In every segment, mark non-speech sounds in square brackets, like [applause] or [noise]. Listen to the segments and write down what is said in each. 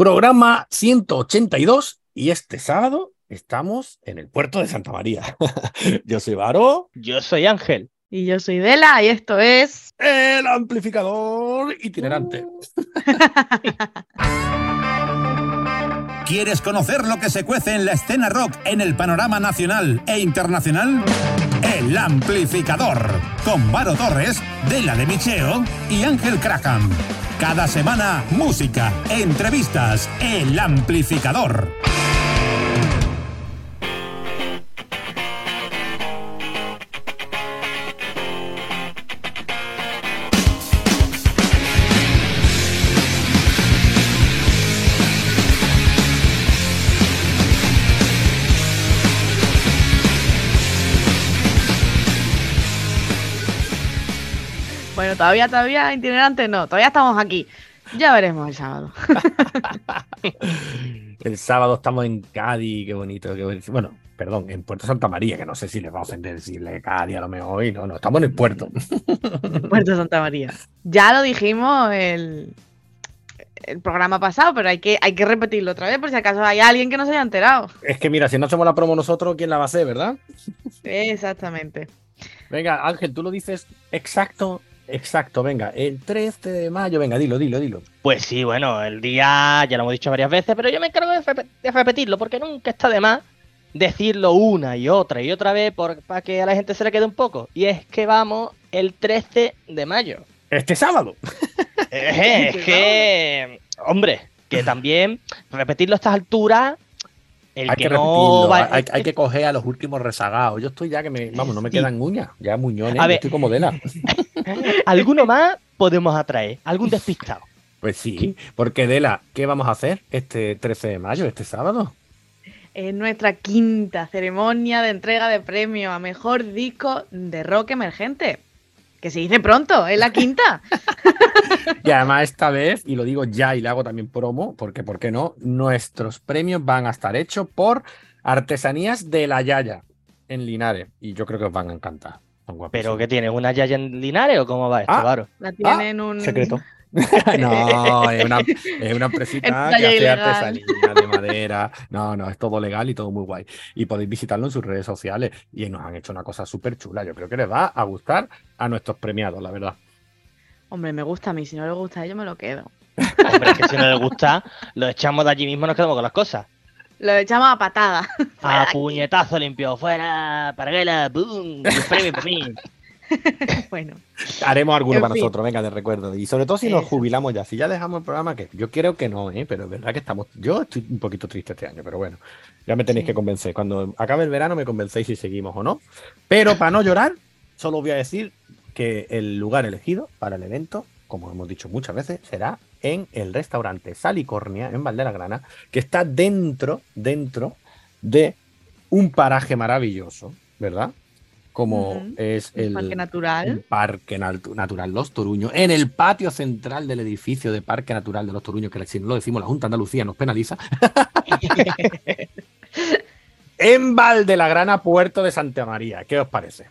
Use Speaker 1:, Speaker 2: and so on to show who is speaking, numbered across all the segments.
Speaker 1: Programa 182 y este sábado estamos en el puerto de Santa María. [laughs] Yo soy Varo.
Speaker 2: Yo soy Ángel.
Speaker 3: Y yo soy Dela y esto es...
Speaker 1: El amplificador itinerante. [laughs]
Speaker 4: ¿Quieres conocer lo que se cuece en la escena rock en el panorama nacional e internacional? El Amplificador, con Varo Torres, Dela de Micheo y Ángel Craham. Cada semana, música, entrevistas, El Amplificador.
Speaker 3: Bueno, todavía, todavía itinerante no, todavía estamos aquí. Ya veremos el sábado. [laughs]
Speaker 1: el sábado estamos en Cádiz, qué bonito, qué bonito. Bueno, perdón, en Puerto Santa María, que no sé si les va a ofender decirle Cádiz a lo mejor hoy. No, no, estamos en el puerto.
Speaker 3: Puerto Santa María. Ya lo dijimos el, el programa pasado, pero hay que, hay que repetirlo otra vez por si acaso hay alguien que no se haya enterado.
Speaker 1: Es que mira, si no hacemos la promo nosotros, ¿quién la va a hacer, verdad?
Speaker 3: Exactamente.
Speaker 1: Venga, Ángel, tú lo dices exacto Exacto, venga, el 13 de mayo, venga, dilo, dilo, dilo.
Speaker 2: Pues sí, bueno, el día ya lo hemos dicho varias veces, pero yo me encargo de, repetirlo porque nunca está de más decirlo una y otra y otra vez para que a la gente se le quede un poco. Y es que vamos el 13 de mayo.
Speaker 1: Este sábado. [laughs]
Speaker 2: es que, hombre, que también repetirlo a estas alturas
Speaker 1: hay que, no hay, que coger a los últimos rezagados. Yo estoy ya que me, vamos, no me quedan uñas, ya muñones, estoy como Dela. [laughs]
Speaker 2: ¿Alguno más podemos atraer? ¿Algún despistado?
Speaker 1: Pues sí, porque Dela, ¿qué vamos a hacer este 13 de mayo, este sábado?
Speaker 3: Es nuestra quinta ceremonia de entrega de premio a mejor disco de rock emergente. Que se dice pronto, es la quinta. [laughs]
Speaker 1: y además esta vez, y lo digo ya y le hago también promo, porque ¿por qué no? Nuestros premios van a estar hechos por Artesanías de la Yaya en Linares. Y yo creo que os van a encantar.
Speaker 2: ¿Pero qué tiene? ¿Una Yaya en Linares o cómo va esto,
Speaker 1: ah,
Speaker 3: La tienen ah, un...
Speaker 1: Secreto. [laughs] no, es una, es una empresita que hace artesanía de madera. No, no, es todo legal y todo muy guay. Y podéis visitarlo en sus redes sociales. Y nos han hecho una cosa súper chula. Yo creo que les va a gustar a nuestros premiados, la verdad.
Speaker 3: Hombre, me gusta a mí. Si no les gusta a ellos, me lo quedo.
Speaker 2: Hombre, es que si no les gusta, lo echamos de allí mismo y nos quedamos con las cosas.
Speaker 3: Lo echamos a patada.
Speaker 2: A puñetazo limpio. Fuera, paraguela, boom. Premio para mí. [laughs]
Speaker 3: bueno.
Speaker 1: Haremos alguno para nosotros, venga, de recuerdo. Y sobre todo si nos jubilamos ya. Si ya dejamos el programa, que yo creo que no, ¿eh? pero es verdad que estamos. Yo estoy un poquito triste este año, pero bueno, ya me tenéis que convencer. Cuando acabe el verano me convencéis si seguimos o no. Pero para no llorar, solo voy a decir que el lugar elegido para el evento, como hemos dicho muchas veces, será en el restaurante Salicornia, en Grana, que está dentro, dentro de un paraje maravilloso, ¿verdad? Como es el,
Speaker 3: Parque Natural.
Speaker 1: Parque Natural Los Toruños, en el patio central del edificio de Parque Natural de Los Toruños, que si no lo decimos la Junta de Andalucía nos penaliza. [laughs] en Grana, Puerto de Santa María. ¿Qué os parece?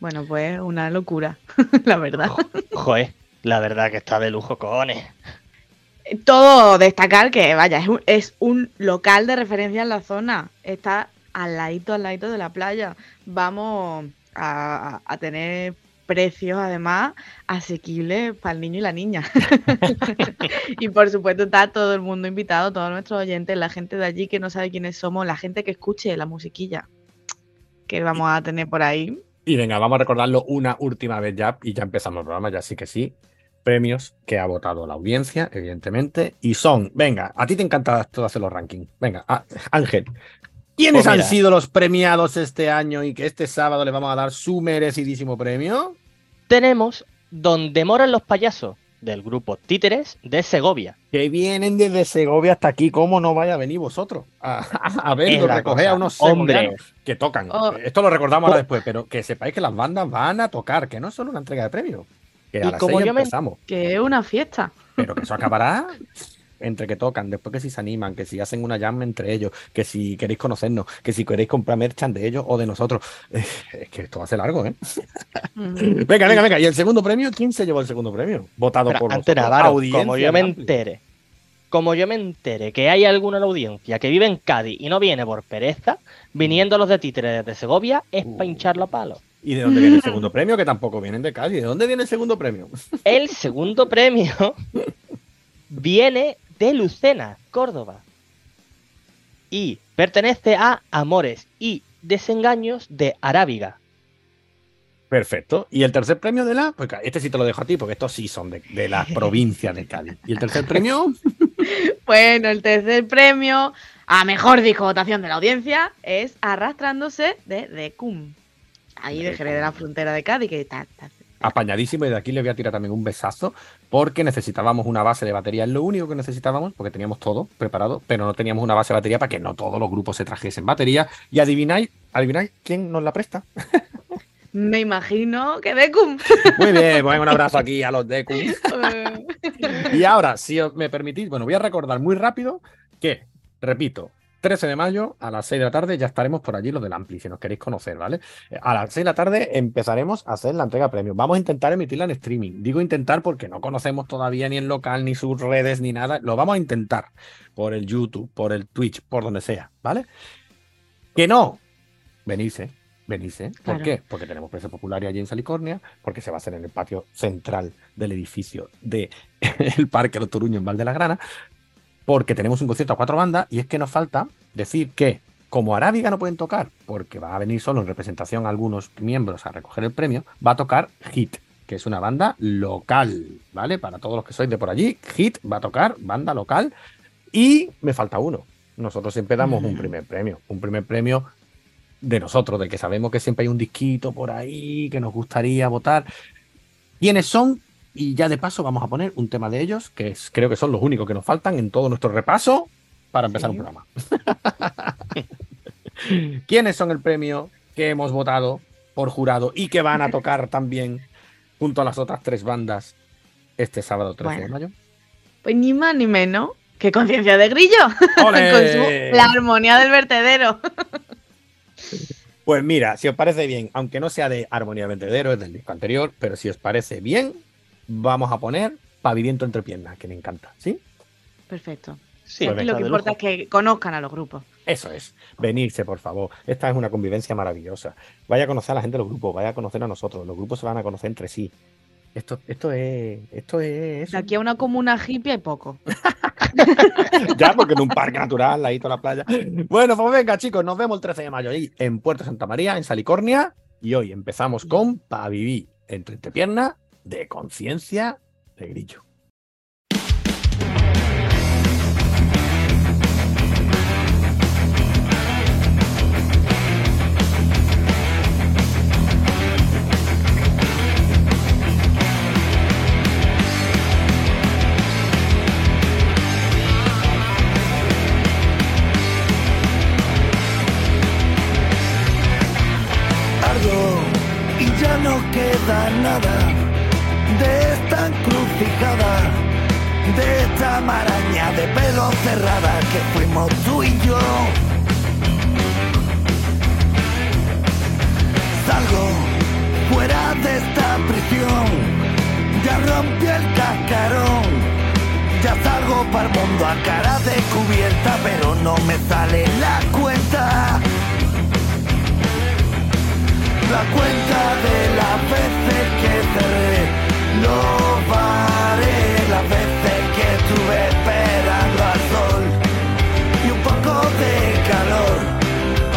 Speaker 3: Bueno, pues una locura, [laughs] la verdad.
Speaker 2: Joder, la verdad que está de lujo, cojones.
Speaker 3: Todo destacar que, vaya, es un, es un local de referencia en la zona. Está al ladito, al ladito de la playa. Vamos a, tener precios además asequibles para el niño y la niña. [laughs] y por supuesto está todo el mundo invitado, todos nuestros oyentes, la gente de allí que no sabe quiénes somos, la gente que escuche la musiquilla que vamos a tener por ahí.
Speaker 1: Y venga, vamos a recordarlo una última vez ya y ya empezamos el programa, ya sí que sí. Premios que ha votado la audiencia, evidentemente, y son, venga, a ti te encanta todo hacer los rankings. Venga, Ángel, ¿Quiénes pues han sido los premiados este año y que este sábado le vamos a dar su merecidísimo premio?
Speaker 2: Tenemos Donde moran los payasos del grupo Títeres de Segovia.
Speaker 1: Que vienen desde Segovia hasta aquí, ¿cómo no vaya a venir vosotros? A, a verlo, recoger a unos hombres que tocan. Oh. Esto lo recordamos ahora oh. después, pero que sepáis que las bandas van a tocar, que no es solo una entrega de premios. Que a las como empezamos.
Speaker 3: Que es una fiesta.
Speaker 1: Pero que eso acabará [laughs] entre que tocan, después que si se animan, que si hacen una jam entre ellos, que si queréis conocernos, que si queréis comprar merchant de ellos o de nosotros. Eh, [laughs] es que esto va a ser largo, ¿eh? [laughs] venga, venga, venga. ¿Y el segundo premio? ¿Quién se llevó el segundo premio? Votado por
Speaker 2: antes como yo me entere, como yo me entere que hay alguna en la audiencia que vive en Cádiz y no viene por pereza, viniendo los de títeres de Segovia, es para hincharlo a palo.
Speaker 1: ¿Y de dónde viene el [laughs] segundo premio? Que tampoco vienen de Cádiz. ¿De dónde viene el segundo premio?
Speaker 2: El segundo premio viene de Lucena, Córdoba. Y pertenece a Amores y Desengaños de Arábiga.
Speaker 1: Perfecto. ¿Y el tercer premio de la? Pues este sí te lo dejo a ti, porque estos sí son de, de la [laughs] provincia de Cádiz. ¿Y el tercer premio? [laughs]
Speaker 3: bueno, el tercer premio a mejor disco votación de la audiencia es Arrastrándose de Decum. Ahí de Jerez de la Frontera de Cádiz, que está,
Speaker 1: apañadísimo y de aquí le voy a tirar también un besazo porque necesitábamos una base de batería, es lo único que necesitábamos porque teníamos todo preparado, pero no teníamos una base de batería para que no todos los grupos se trajesen batería y adivináis, adivináis quién nos la presta. [laughs]
Speaker 3: Me imagino que Decum. [laughs]
Speaker 1: Muy bien, pues un abrazo aquí a los Decum. [laughs] y ahora, si me permitís, bueno, voy a recordar muy rápido que, repito, 13 de mayo a las 6 de la tarde ya estaremos por allí los del Ampli, si nos queréis conocer, ¿vale? A las 6 de la tarde empezaremos a hacer la entrega premium. Vamos a intentar emitirla en streaming. Digo intentar porque no conocemos todavía ni el local, ni sus redes, ni nada. Lo vamos a intentar por el YouTube, por el Twitch, por donde sea, ¿vale? Que no, venirse, venirse. ¿Por qué? Porque tenemos precio popular allí en Salicornia, porque se va a hacer en el patio central del edificio del [laughs] Parque Los Toruño en Val de la Grana, porque tenemos un concierto a cuatro bandas y es que nos falta decir que como Arábiga no pueden tocar, porque va a venir solo en representación algunos miembros a recoger el premio, va a tocar Hit, que es una banda local, ¿vale? Para todos los que sois de por allí, Hit va a tocar banda local y me falta uno. Nosotros siempre damos un primer premio, un primer premio de nosotros, de que sabemos que siempre hay un disquito por ahí que nos gustaría votar. ¿Quiénes son? Y ya de paso vamos a poner un tema de ellos, que es, creo que son los únicos que nos faltan en todo nuestro repaso para empezar un programa. [laughs] ¿Quiénes son el premio que hemos votado por jurado y que van a tocar también junto a las otras tres bandas este sábado 13 de mayo?
Speaker 3: Pues ni más ni menos que Conciencia de Grillo, [laughs] con la armonía del vertedero.
Speaker 1: Pues mira, si os parece bien, aunque no sea de Armonía del Vertedero, es del disco anterior, pero si os parece bien, vamos a poner Pavimento entre piernas, que me encanta, ¿sí?
Speaker 3: Perfecto. Sí, lo que importa es que conozcan a los grupos.
Speaker 1: Eso es, venirse, por favor. Esta es una convivencia maravillosa. Vaya a conocer a la gente de los grupos, vaya a conocer a nosotros. Los grupos se van a conocer entre sí. Esto, esto es. Esto es.
Speaker 3: De aquí a una comuna hippie hay poco. [laughs]
Speaker 1: ya, porque en un parque natural, ahí toda la playa. Bueno, pues venga, chicos, nos vemos el 13 de mayo ahí en Puerto Santa María, en Salicornia. Y hoy empezamos con Pa' vivir entre piernas de conciencia de grillo.
Speaker 5: Esta maraña de pelo cerrada que fuimos tú y yo. Salgo fuera de esta prisión, ya rompí el cascarón. Ya salgo para el mundo a cara descubierta, pero no me sale la cuenta la cuenta de las veces que cerré no paré que estuve esperando al sol y un poco de calor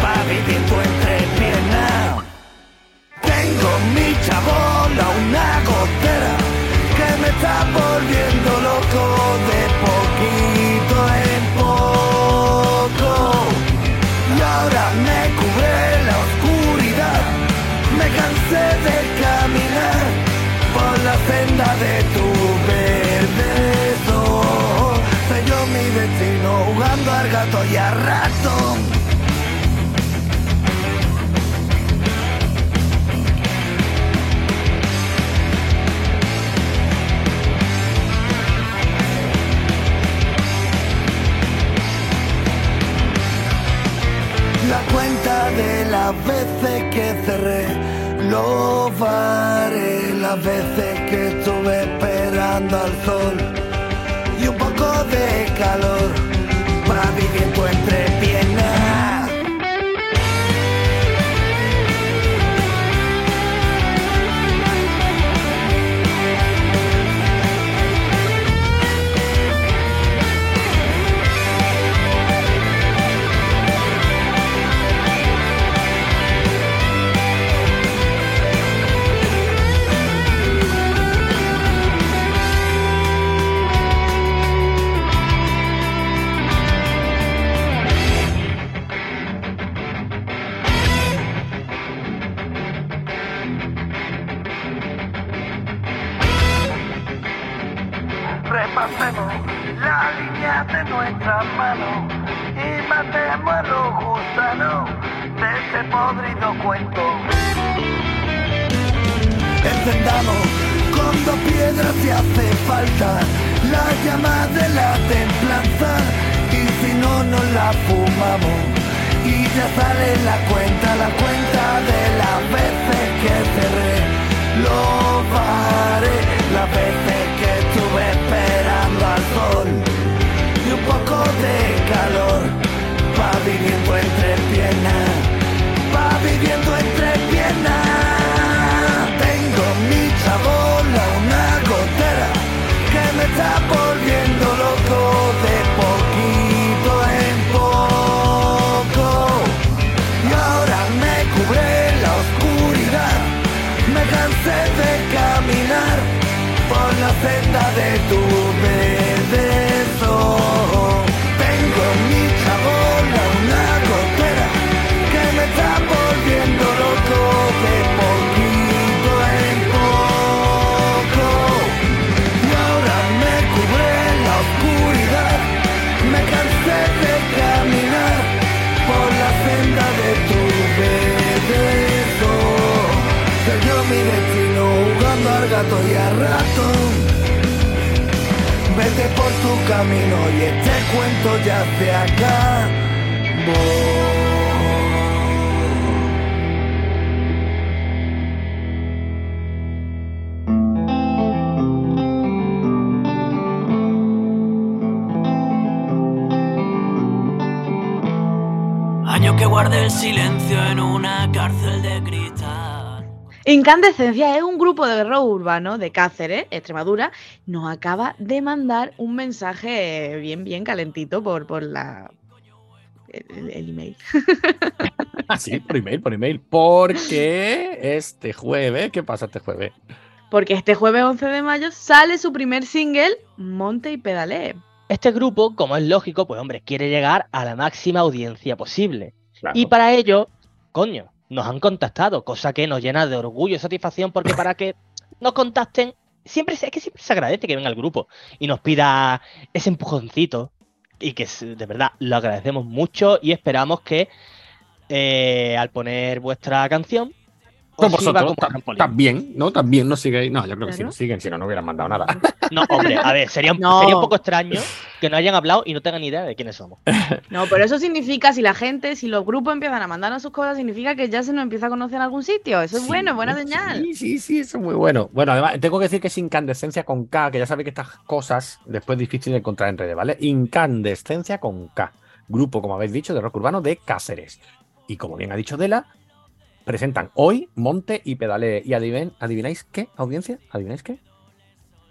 Speaker 5: para vivir tu piernas. Tengo mi chabola, una gotera que me está volviendo al camino y este cuento ya se acabó.
Speaker 6: Año que guardé el silencio en una cárcel de cristal.
Speaker 3: Incandescencia es un grupo de rock urbano de Cáceres, Extremadura. Nos acaba de mandar un mensaje bien, bien calentito por, por la. El, el email. [laughs]
Speaker 1: Ah, sí, por email, por email. Porque este jueves, ¿qué pasa este jueves?
Speaker 3: Porque este jueves 11 de mayo sale su primer single, Monte y Pedale.
Speaker 2: Este grupo, como es lógico, pues hombre, quiere llegar a la máxima audiencia posible.
Speaker 1: Claro.
Speaker 2: Y para ello, coño, nos han contactado, cosa que nos llena de orgullo y satisfacción, porque para que [laughs] nos contacten, siempre se- es que siempre se agradece que venga el grupo y nos pida ese empujoncito. Y que de verdad lo agradecemos mucho y esperamos que eh, al poner vuestra canción
Speaker 1: Vosotros también, ¿no? También nos sigáis. No, yo creo que sí
Speaker 3: Claro.
Speaker 1: nos siguen, si no, no hubieran mandado nada. [laughs]
Speaker 2: No, hombre, a ver, sería,
Speaker 3: No.
Speaker 2: sería un poco extraño que no hayan hablado y no tengan ni idea de quiénes somos. [laughs]
Speaker 3: No, pero eso significa, si la gente, si los grupos empiezan a mandarnos sus cosas, significa que ya se nos empieza a conocer en algún sitio. Eso es
Speaker 1: Sí,
Speaker 3: bueno, es buena señal.
Speaker 1: Sí, sí, sí, eso es muy bueno. Bueno, además, tengo que decir que es incandescencia con K, que ya sabéis que estas cosas después es difícil de encontrar en redes, ¿vale? Incandescencia con K. Grupo, como habéis dicho, de rock urbano de Cáceres. Y como bien ha dicho Dela, presentan hoy Monte y Pedale. ¿Y adiven- adivináis qué, audiencia? ¿Adivináis qué?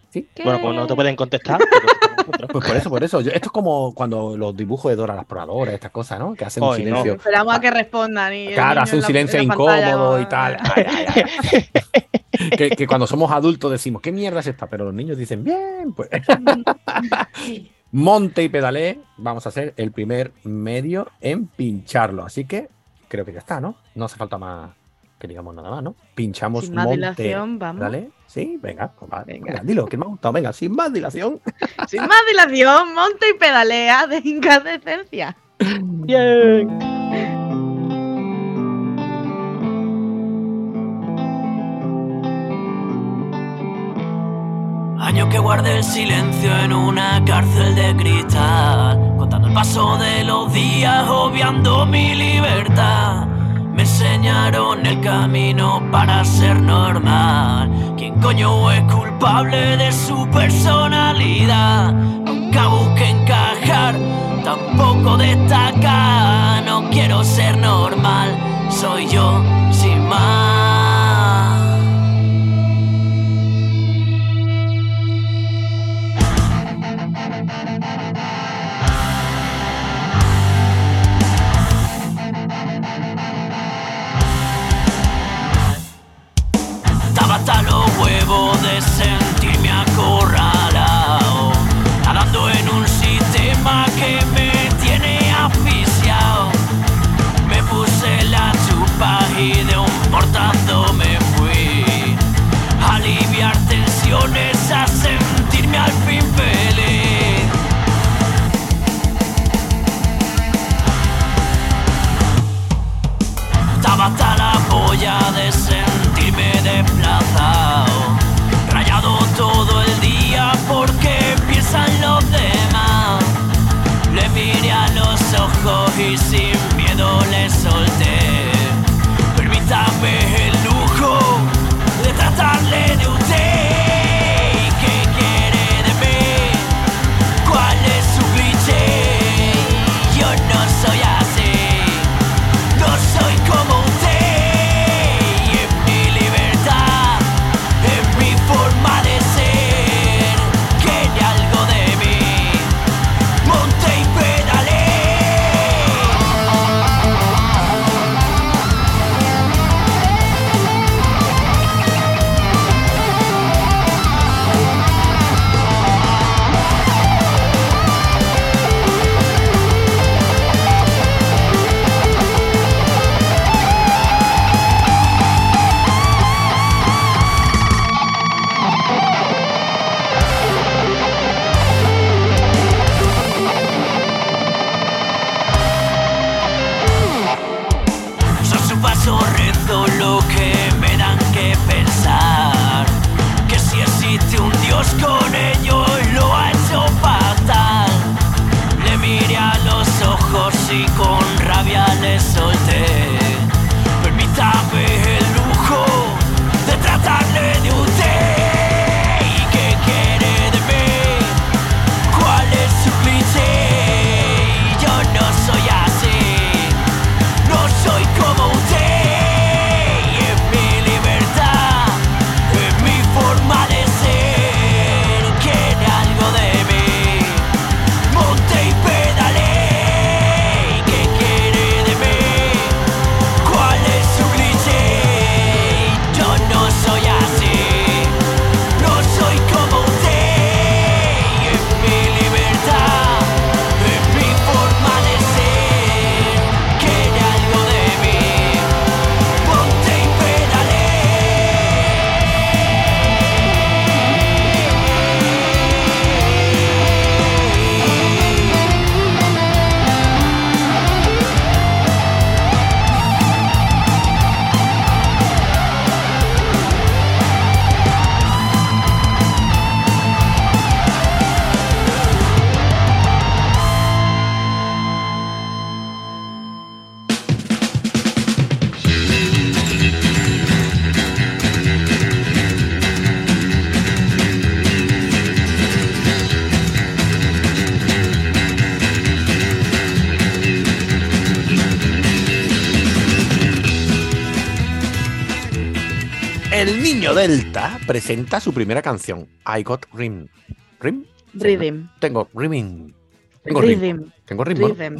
Speaker 1: ¿Sí?
Speaker 3: ¿Qué?
Speaker 2: Bueno, pues no te pueden contestar. pero.
Speaker 1: Pues por eso, por eso. Yo- esto es como cuando los dibujos de Dora la exploradora, estas cosas, ¿no? Que hacen un
Speaker 2: no.
Speaker 1: silencio.
Speaker 3: Esperamos a que respondan. Y
Speaker 1: Claro, hace un silencio
Speaker 3: la
Speaker 1: incómodo y tal. [laughs] Ay, ay, ay. que, que cuando somos adultos decimos, ¿qué mierda es esta? Pero los niños dicen, bien, pues. [laughs] Monte y pedalé, vamos a ser el primer medio en pincharlo. Así que creo que ya está, ¿no? No hace falta más que digamos nada más, ¿no? Pinchamos
Speaker 3: Sin más
Speaker 1: Monte.
Speaker 3: dilación, vamos.
Speaker 1: Pedalé. Sí, venga, pues va,
Speaker 3: Venga.
Speaker 1: venga, dilo, que me ha gustado. Venga, sin más dilación. [laughs]
Speaker 3: Sin más dilación, monte y pedalea de incandescencia.
Speaker 2: Bien.
Speaker 6: Años que guardé el silencio en una cárcel de cristal, contando el paso de los días, obviando mi libertad. Me enseñaron el camino para ser normal. ¿Quién coño es culpable de su personalidad? Nunca busque encajar, tampoco destacar. No quiero ser normal, soy yo sin más. De sentirme acorralado,
Speaker 1: presenta su primera canción, I Got Rim. ¿Rim?
Speaker 3: Rhythm.
Speaker 1: Tengo rimming. Tengo ritmo.
Speaker 3: Rhythm.
Speaker 1: Tengo ritmo. ¿no?
Speaker 3: Rhythm.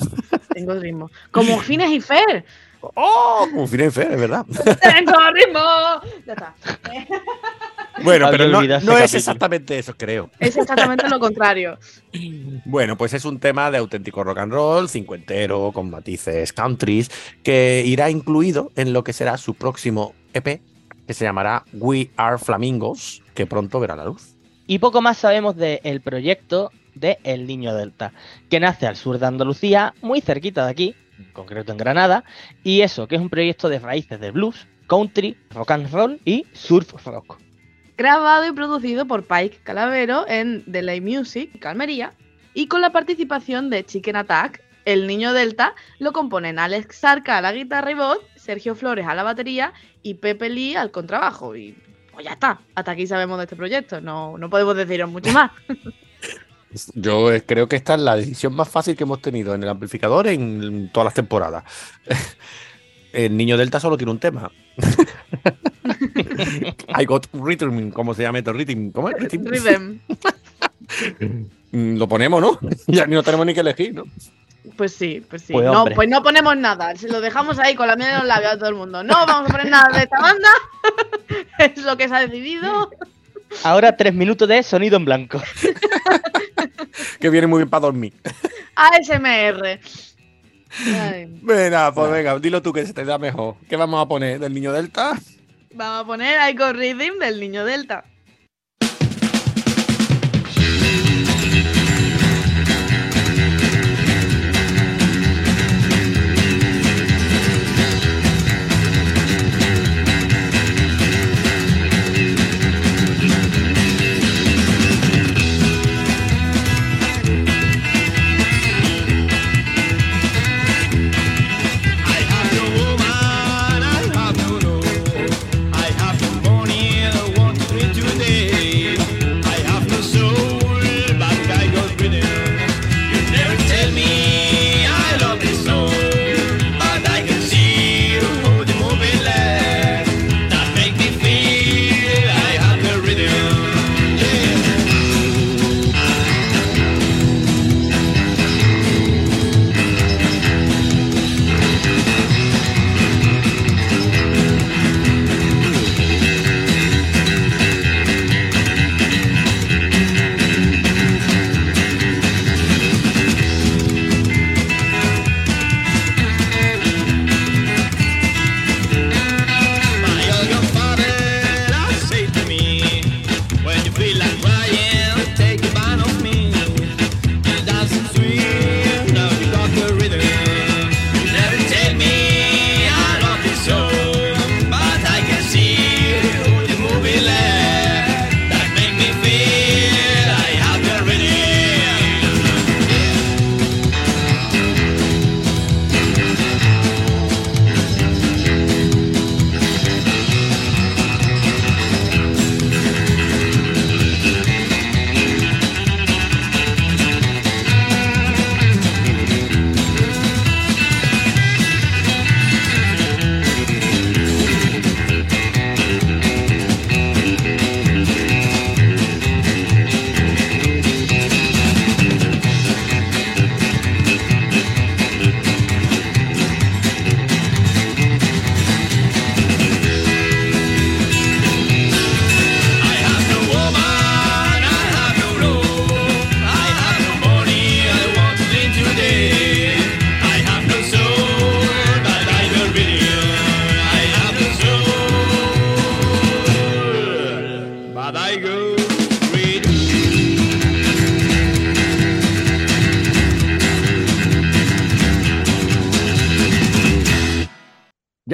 Speaker 3: Tengo ritmo. Como Fines y Fer.
Speaker 1: ¡Oh! Un fin de fe, es verdad.
Speaker 3: Tengo ritmo. Ya está.
Speaker 1: Bueno, pero no, no es
Speaker 2: capítulo.
Speaker 1: exactamente eso, creo.
Speaker 3: Es exactamente lo contrario.
Speaker 1: Bueno, pues es un tema de auténtico rock and roll, cincuentero, con matices countries, que irá incluido en lo que será su próximo EP, que se llamará We Are Flamingos, que pronto verá la luz.
Speaker 2: Y poco más sabemos del proyecto de El Niño Delta, que nace al sur de Andalucía, muy cerquita de aquí, en concreto en Granada, y eso, que es un proyecto de raíces de blues, country, rock and roll y surf rock.
Speaker 3: Grabado y producido por Pike Calavero en Delay Music, Calmería, y con la participación de Chicken Attack, El Niño Delta, lo componen Alex Sarca a la guitarra y voz, Sergio Flores a la batería y Pepe Lee al contrabajo. Y
Speaker 7: pues ya está. Hasta aquí sabemos de este proyecto. No, no podemos deciros mucho más. [laughs]
Speaker 1: Yo eh, creo que esta es la decisión más fácil que hemos tenido en el amplificador en todas las temporadas. [laughs] El niño Delta solo tiene un tema. [laughs] I got rhythm, ¿cómo se llama este rhythm? ¿Cómo es?
Speaker 7: Rhythm.
Speaker 1: Mm, Lo ponemos, ¿no? Ya ni no tenemos ni que elegir, ¿no?
Speaker 7: Pues sí, pues sí.
Speaker 2: Pues,
Speaker 7: no,
Speaker 2: hombre.
Speaker 7: pues no ponemos nada. Se lo dejamos ahí con la miel en los labios a todo el mundo. No vamos a poner nada de esta banda. [laughs] es lo que se ha decidido.
Speaker 2: Ahora tres minutos de sonido en blanco. [laughs]
Speaker 1: Que viene muy bien para dormir.
Speaker 7: ASMR. Ay,
Speaker 1: Venga, pues venga, dilo tú que se te da mejor. ¿Qué vamos a poner? ¿Del niño Delta?
Speaker 7: Vamos a poner Icon Rhythm del niño Delta.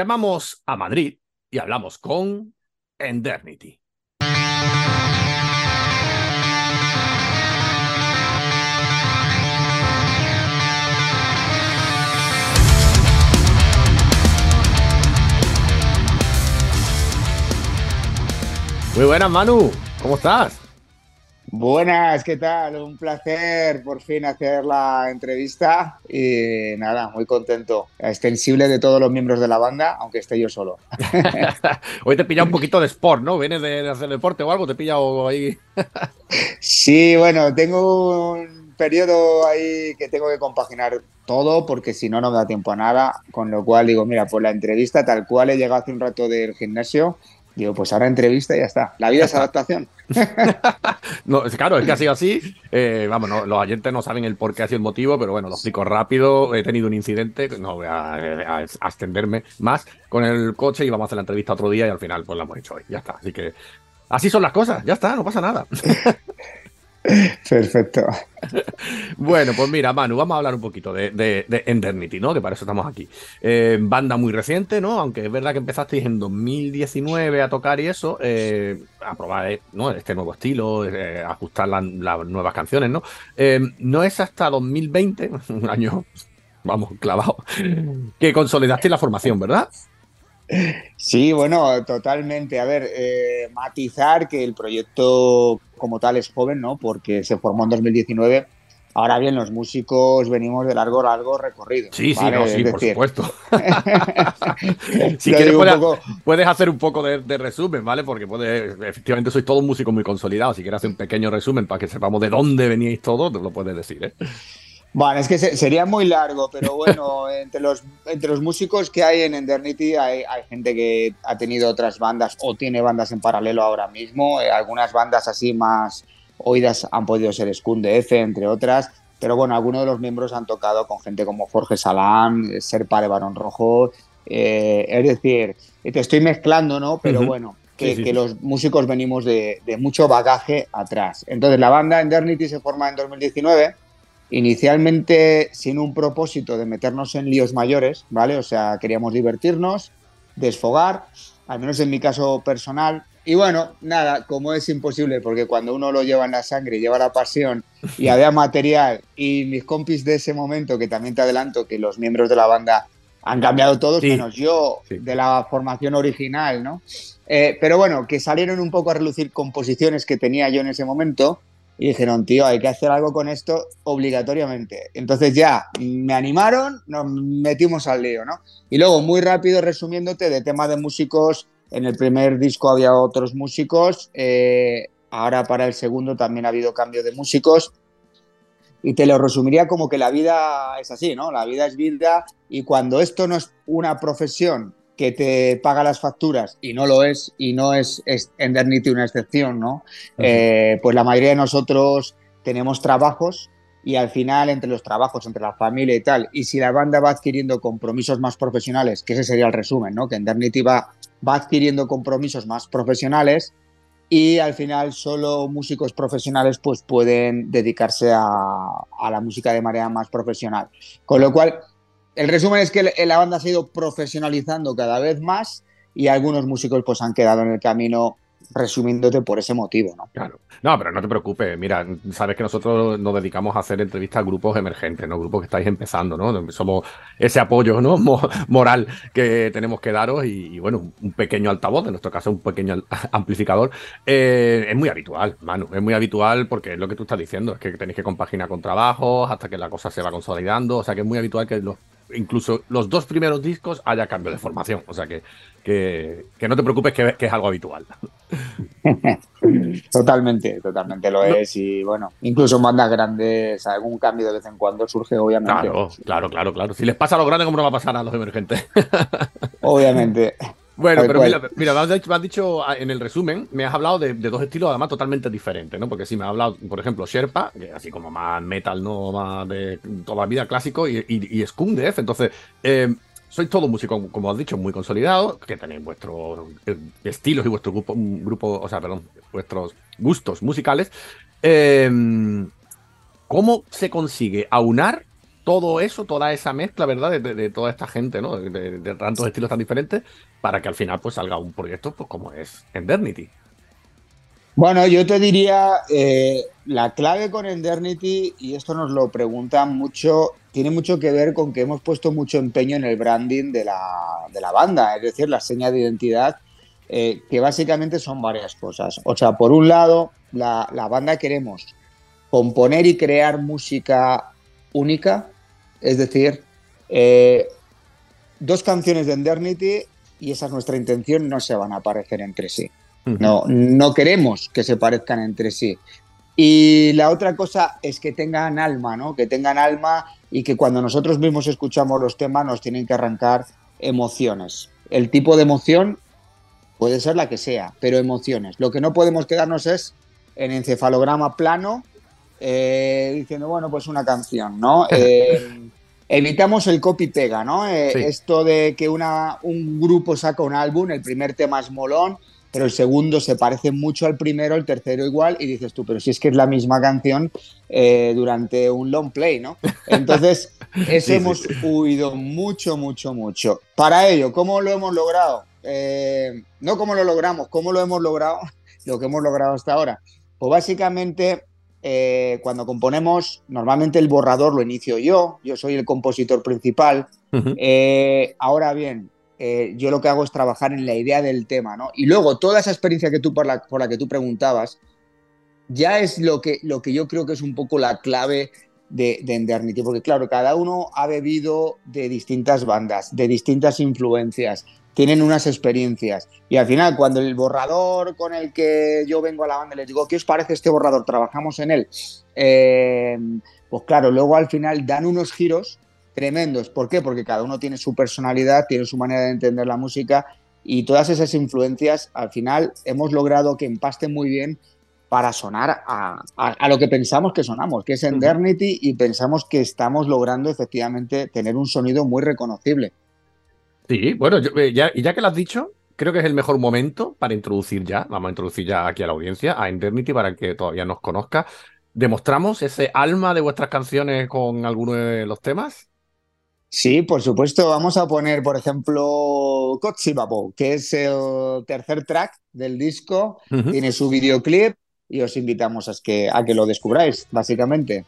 Speaker 1: Llamamos a Madrid y hablamos con Endernity. Muy buenas, Manu. ¿Cómo estás?
Speaker 8: Buenas, ¿qué tal? Un placer por fin hacer la entrevista y nada, muy contento. Extensible de todos los miembros de la banda, aunque esté yo solo. [laughs] [laughs]
Speaker 1: Hoy te pilla un poquito de sport, ¿no? ¿Vienes de, hacer deporte o algo? ¿Te pilla ahí?
Speaker 8: Sí, bueno, tengo un periodo ahí que tengo que compaginar todo porque si no, no me da tiempo a nada. Con lo cual digo, mira, pues la entrevista tal cual he llegado hace un rato del gimnasio. Digo, pues ahora entrevista y ya está. La vida es adaptación. [laughs]
Speaker 1: No, es- claro, es que ha sido así. Eh, vamos, no, los oyentes no saben el por qué ha sido el motivo, pero bueno, lo explico rápido. He tenido un incidente, no voy a, a- a extenderme más, con el coche y vamos a hacer la entrevista otro día y al final pues la hemos hecho hoy. Ya está. Así que así son las cosas, ya está, no pasa nada. [laughs] [laughs]
Speaker 8: Perfecto.
Speaker 1: Bueno, pues mira, Manu, vamos a hablar un poquito de, de, ¿no? Que para eso estamos aquí. Eh, banda muy reciente, ¿no? Aunque es verdad que empezasteis en 2019 a tocar y eso, eh, a probar eh, ¿no? este nuevo estilo, ajustar la- las nuevas canciones, ¿no? No es hasta 2020, [laughs] un año, vamos, clavado, que consolidasteis la formación, ¿verdad?
Speaker 8: Sí, bueno, totalmente. A ver, eh, matizar que el proyecto como tal es joven, ¿no? Porque se formó en 2019. Ahora bien, los músicos venimos de largo, largo recorrido.
Speaker 1: Sí, sí,
Speaker 8: ¿vale?
Speaker 1: no, sí, por
Speaker 8: decir,
Speaker 1: supuesto. [laughs] si
Speaker 8: lo
Speaker 1: quieres, puedes,
Speaker 8: poco-
Speaker 1: puedes hacer un poco de, de resumen, ¿vale? Porque puedes, efectivamente sois todos músicos muy consolidados. Si quieres hacer un pequeño resumen para que sepamos de dónde veníais todos, lo puedes decir, ¿eh?
Speaker 8: Bueno, es que se- sería muy largo, pero bueno, [laughs] entre los, entre los músicos que hay en Endernity hay, hay gente que ha tenido otras bandas o tiene bandas en paralelo ahora mismo. Eh, algunas bandas así más oídas han podido ser Skun DF, entre otras. Pero bueno, algunos de los miembros han tocado con gente como Jorge Salán, eh, Serpa de Barón Rojo. eh, es decir, te estoy mezclando, ¿no? Pero
Speaker 1: Ujú.
Speaker 8: bueno, que,
Speaker 1: Sí, sí,
Speaker 8: que los músicos venimos de, de mucho bagaje atrás. Entonces, la banda Endernity se forma en 2019 inicialmente sin un propósito de meternos en líos mayores, ¿vale? O sea, queríamos divertirnos, desfogar, al menos en mi caso personal. Y bueno, nada, como es imposible, porque cuando uno lo lleva en la sangre, lleva la pasión y había [laughs] material, y mis compis de ese momento, que también te adelanto que los miembros de la banda han cambiado todos,
Speaker 1: Sí.
Speaker 8: menos yo,
Speaker 1: Sí.
Speaker 8: de la formación original, ¿no? Eh, pero bueno, que salieron un poco a relucir composiciones que tenía yo en ese momento y dijeron, tío, hay que hacer algo con esto obligatoriamente. Entonces ya me animaron, nos metimos al lío, ¿no? Y luego, muy rápido, resumiéndote, de tema de músicos, en el primer disco había otros músicos, eh, ahora para el segundo también ha habido cambio de músicos. Y te lo resumiría como que la vida es así, ¿no? La vida es vida y cuando esto no es una profesión que te paga las facturas y no lo es, y no es, es Endernity una excepción, ¿no? Eh, pues la mayoría de nosotros tenemos trabajos y al final entre los trabajos, entre la familia y tal, y si la banda va adquiriendo compromisos más profesionales, que ese sería el resumen, ¿no? Que Endernity va, va adquiriendo compromisos más profesionales y al final solo músicos profesionales pues pueden dedicarse a, a la música de manera más profesional. Con lo cual, el resumen es que la banda se ha ido profesionalizando cada vez más y algunos músicos pues han quedado en el camino resumiéndote por ese motivo, ¿no?
Speaker 1: Claro. No, pero no te preocupes. Mira, sabes que nosotros nos dedicamos a hacer entrevistas a grupos emergentes, ¿no? Grupos que estáis empezando, ¿no? Somos ese apoyo, ¿no? Mo- moral que tenemos que daros y, bueno, un pequeño altavoz, en nuestro caso un pequeño [laughs] amplificador. Eh, es muy habitual, Manu. Es muy habitual porque es lo que tú estás diciendo, es que tenéis que compaginar con trabajos hasta que la cosa se va consolidando. O sea que es muy habitual que los, incluso los dos primeros discos haya cambio de formación. O sea que, que, que no te preocupes que, que es algo habitual. [laughs]
Speaker 8: Totalmente, totalmente lo es. Y bueno, incluso en bandas grandes, algún cambio de vez en cuando surge, obviamente.
Speaker 1: Claro, claro, claro, claro. Si les pasa a los grandes, ¿cómo no va a pasar a los emergentes? [laughs]
Speaker 8: Obviamente.
Speaker 1: Bueno, pero mira, mira, me has dicho, ah, en el resumen, me has hablado de, de dos estilos además totalmente diferentes, ¿no? Porque sí, me has hablado, por ejemplo, Sherpa, que es así como más metal, ¿no? Más de toda la vida clásico, y, y, y Skunk Def. Entonces, eh, sois todos músicos, como has dicho, muy consolidados, que tenéis vuestros eh, estilos y vuestro grupo, un grupo, o sea, perdón, vuestros gustos musicales. Eh, ¿Cómo se consigue aunar todo eso, toda esa mezcla, ¿verdad? De, toda esta gente, ¿no? De tantos estilos tan diferentes, para que al final pues salga un proyecto pues como es Endernity.
Speaker 8: Bueno, yo te diría, eh, la clave con Endernity, y esto nos lo preguntan mucho, tiene mucho que ver con que hemos puesto mucho empeño en el branding de la, de la banda, es decir, la seña de identidad, eh, que básicamente son varias cosas. O sea, por un lado, la, la banda queremos componer y crear música única, es decir, eh, dos canciones de Endernity, y esa es nuestra intención, no se van a parecer entre sí. No, no queremos que se parezcan entre sí. Y la otra cosa es que tengan alma, ¿no? Que tengan alma y que cuando nosotros mismos escuchamos los temas nos tienen que arrancar emociones. El tipo de emoción puede ser la que sea, pero emociones. Lo que no podemos quedarnos es en encefalograma plano eh, diciendo, bueno, pues una canción, ¿no? [laughs] Eh, evitamos el copy-pega, ¿no? Eh,
Speaker 1: Sí.
Speaker 8: Esto de que una, un grupo saca un álbum, el primer tema es molón, pero el segundo se parece mucho al primero, el tercero igual, y dices tú, pero si es que es la misma canción eh, durante un long play, ¿no? Entonces, [laughs] eso
Speaker 1: Sí,
Speaker 8: hemos
Speaker 1: sí.
Speaker 8: huido mucho, mucho, mucho. Para ello, ¿cómo lo hemos logrado? Eh, no cómo lo logramos, cómo lo hemos logrado, [laughs] lo que hemos logrado hasta ahora. Pues básicamente, eh, cuando componemos, normalmente el borrador lo inicio yo, yo soy el compositor principal.
Speaker 1: Ujú.
Speaker 8: Eh, ahora bien, eh, yo lo que hago es trabajar en la idea del tema, ¿no? Y luego toda esa experiencia que tú por la, por la que tú preguntabas, ya es lo que, lo que yo creo que es un poco la clave de, de Endernity, porque claro, cada uno ha bebido de distintas bandas, de distintas influencias, tienen unas experiencias. Y al final, cuando el borrador con el que yo vengo a la banda les digo, ¿qué os parece este borrador? Trabajamos en él. Eh, pues claro, luego al final dan unos giros tremendos. ¿Por qué? Porque cada uno tiene su personalidad, tiene su manera de entender la música y todas esas influencias al final hemos logrado que empasten muy bien para sonar a, a- a lo que pensamos que sonamos, que es Endernity, y pensamos que estamos logrando efectivamente tener un sonido muy reconocible.
Speaker 1: Sí, bueno, yo- eh, ya, y ya que lo has dicho, creo que es el mejor momento para introducir ya, vamos a introducir ya aquí a la audiencia, a Indemnity, para que todavía nos conozca. ¿Demostramos ese alma de vuestras canciones con alguno de los temas?
Speaker 8: Sí, por supuesto. Vamos a poner, por ejemplo, Kotsibabo, que es el tercer track del disco. Tiene su videoclip y os invitamos a que, a que lo descubráis, básicamente.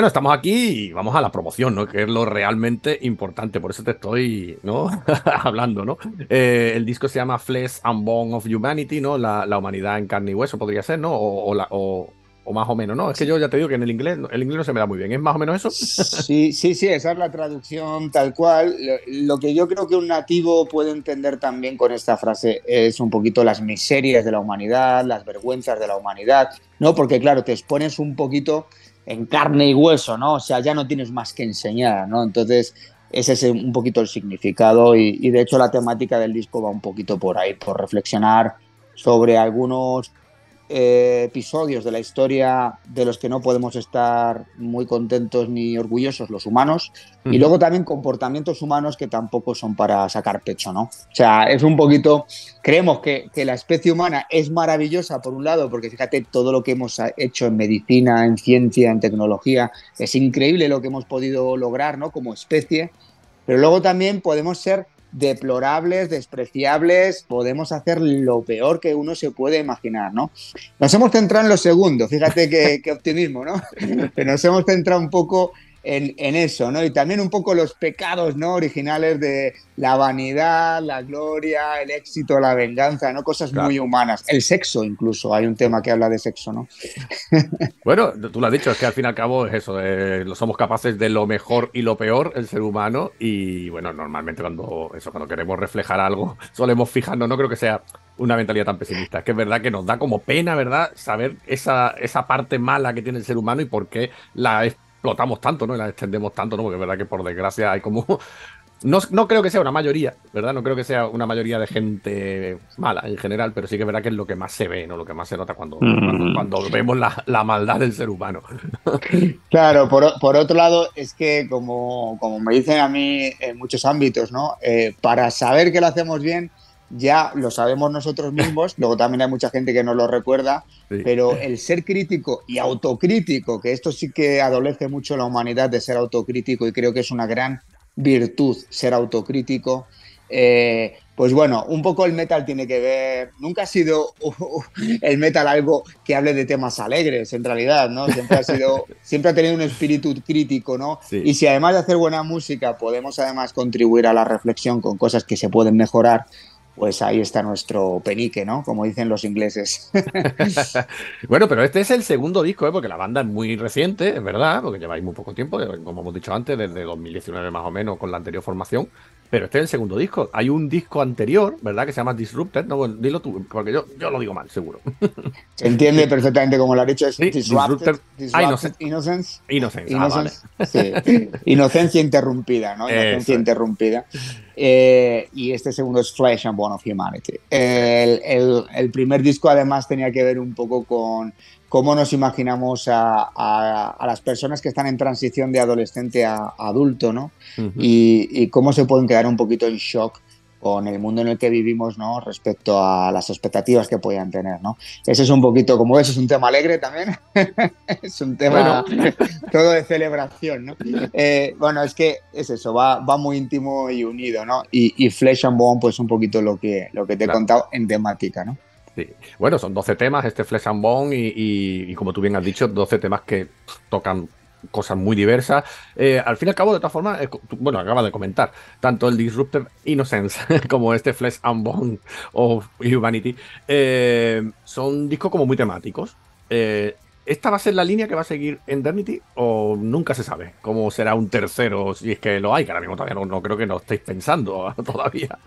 Speaker 1: Bueno, estamos aquí y vamos a la promoción, ¿no? Que es lo realmente importante. Por eso te estoy, ¿no? [laughs] Hablando, ¿no? Eh, el disco se llama Flesh and Bone of Humanity, ¿no? La, la humanidad en carne y hueso podría ser, ¿no? O, o la- o- o más o menos, ¿no? Es que yo ya te digo que en el inglés, el inglés no se me da muy bien. ¿Es más o menos eso?
Speaker 8: Sí, sí, sí, esa es la traducción tal cual. Lo, lo que yo creo que un nativo puede entender también con esta frase es un poquito las miserias de la humanidad, las vergüenzas de la humanidad, ¿no? Porque claro, te expones un poquito en carne y hueso, ¿no? O sea, ya no tienes más que enseñar, ¿no? Entonces, ese es un poquito el significado y, y de hecho la temática del disco va un poquito por ahí, por reflexionar sobre algunos eh, episodios de la historia de los que no podemos estar muy contentos ni orgullosos los humanos y luego también comportamientos humanos que tampoco son para sacar pecho, ¿no? O sea, es un poquito, creemos que, que la especie humana es maravillosa por un lado, porque fíjate todo lo que hemos hecho en medicina, en ciencia, en tecnología, es increíble lo que hemos podido lograr, ¿no? Como especie, pero luego también podemos ser deplorables, despreciables, podemos hacer lo peor que uno se puede imaginar, ¿no? Nos hemos centrado en lo segundo, fíjate qué, qué optimismo, ¿no? Que [laughs] nos hemos centrado un poco en, en eso, ¿no? Y también un poco los pecados, ¿no? Originales de la vanidad, la gloria, el éxito, la venganza, ¿no? Cosas
Speaker 1: Claro.
Speaker 8: muy humanas. El sexo incluso, hay un tema que habla de sexo, ¿no? [laughs]
Speaker 1: Bueno, tú lo has dicho, es que al fin y al cabo es eso, lo somos capaces de lo mejor y lo peor, el ser humano, y bueno, normalmente cuando eso, cuando queremos reflejar algo, [laughs] solemos fijarnos, no creo que sea una mentalidad tan pesimista, es que es verdad que nos da como pena, ¿verdad?, saber esa, esa parte mala que tiene el ser humano y por qué la explotamos tanto, ¿no? Y la extendemos tanto, ¿no? Porque es verdad que por desgracia hay como... [laughs] No, no creo que sea una mayoría, ¿verdad? No creo que sea una mayoría de gente mala en general, pero sí que es verdad que es lo que más se ve, ¿no? Lo que más se nota cuando, cuando, cuando vemos la, la maldad del ser humano. [laughs]
Speaker 8: Claro, por, por otro lado, es que como, como me dicen a mí en muchos ámbitos, ¿no? Eh, para saber que lo hacemos bien, ya lo sabemos nosotros mismos, luego también hay mucha gente que nos lo recuerda,
Speaker 1: Sí.
Speaker 8: pero el ser crítico y autocrítico, que esto sí que adolece mucho la humanidad de ser autocrítico y creo que es una gran virtud ser autocrítico. eh, pues bueno, un poco el metal tiene que ver. Nunca ha sido [laughs] el metal algo que hable de temas alegres, en realidad, ¿no? Siempre ha sido, [laughs] siempre ha tenido un espíritu crítico, ¿no?
Speaker 1: Sí.
Speaker 8: Y si además de hacer buena música podemos además contribuir a la reflexión con cosas que se pueden mejorar, pues ahí está nuestro penique, ¿no? Como dicen los ingleses. [laughs]
Speaker 1: Bueno, pero este es el segundo disco, ¿eh? porque la banda es muy reciente, es verdad, porque lleváis muy poco tiempo, como hemos dicho antes, desde 2019 más o menos con la anterior formación. Pero este es el segundo disco. Hay un disco anterior, ¿verdad? Que se llama Disrupted. No, bueno, dilo tú, porque yo, yo lo digo mal, seguro. [laughs]
Speaker 8: Se entiende perfectamente como lo ha dicho, es
Speaker 1: Sí,
Speaker 8: disrupted,
Speaker 1: disrupted. Ah,
Speaker 8: innocence.
Speaker 1: Innocence. Ah, vale.
Speaker 8: Sí. [laughs] Inocencia interrumpida, ¿no? Inocencia
Speaker 1: Eso
Speaker 8: interrumpida. Eh, y este segundo es Flesh and Bone of Humanity. El, el- el primer disco además tenía que ver un poco con cómo nos imaginamos a, a- a las personas que están en transición de adolescente a, a adulto, ¿no?
Speaker 1: Ujú.
Speaker 8: y, y cómo se pueden quedar un poquito en shock con el mundo en el que vivimos, ¿no? Respecto a las expectativas que podían tener, ¿no? Ese es un poquito, como ves, es un tema alegre también. [laughs] es un tema [laughs] todo de celebración, ¿no? Eh, bueno, es que es eso, va, va muy íntimo y unido, ¿no? Y, y Flesh and Bone, pues un poquito lo que, lo que te he
Speaker 1: Claro.
Speaker 8: contado en temática, ¿no?
Speaker 1: Bueno, son 12 temas, este Flesh and Bone, y, como tú bien has dicho, 12 temas que tocan cosas muy diversas. Eh, al fin y al cabo, de todas formas, eh, bueno, acaba de comentar, tanto el Disrupted Innocence [laughs] como este Flesh and Bone of Humanity eh, son discos como muy temáticos. ¿Esta va a ser la línea que va a seguir Endernity o nunca se sabe cómo será un tercero si es que lo hay? Que ahora mismo todavía no, no creo que no estéis pensando [laughs] todavía.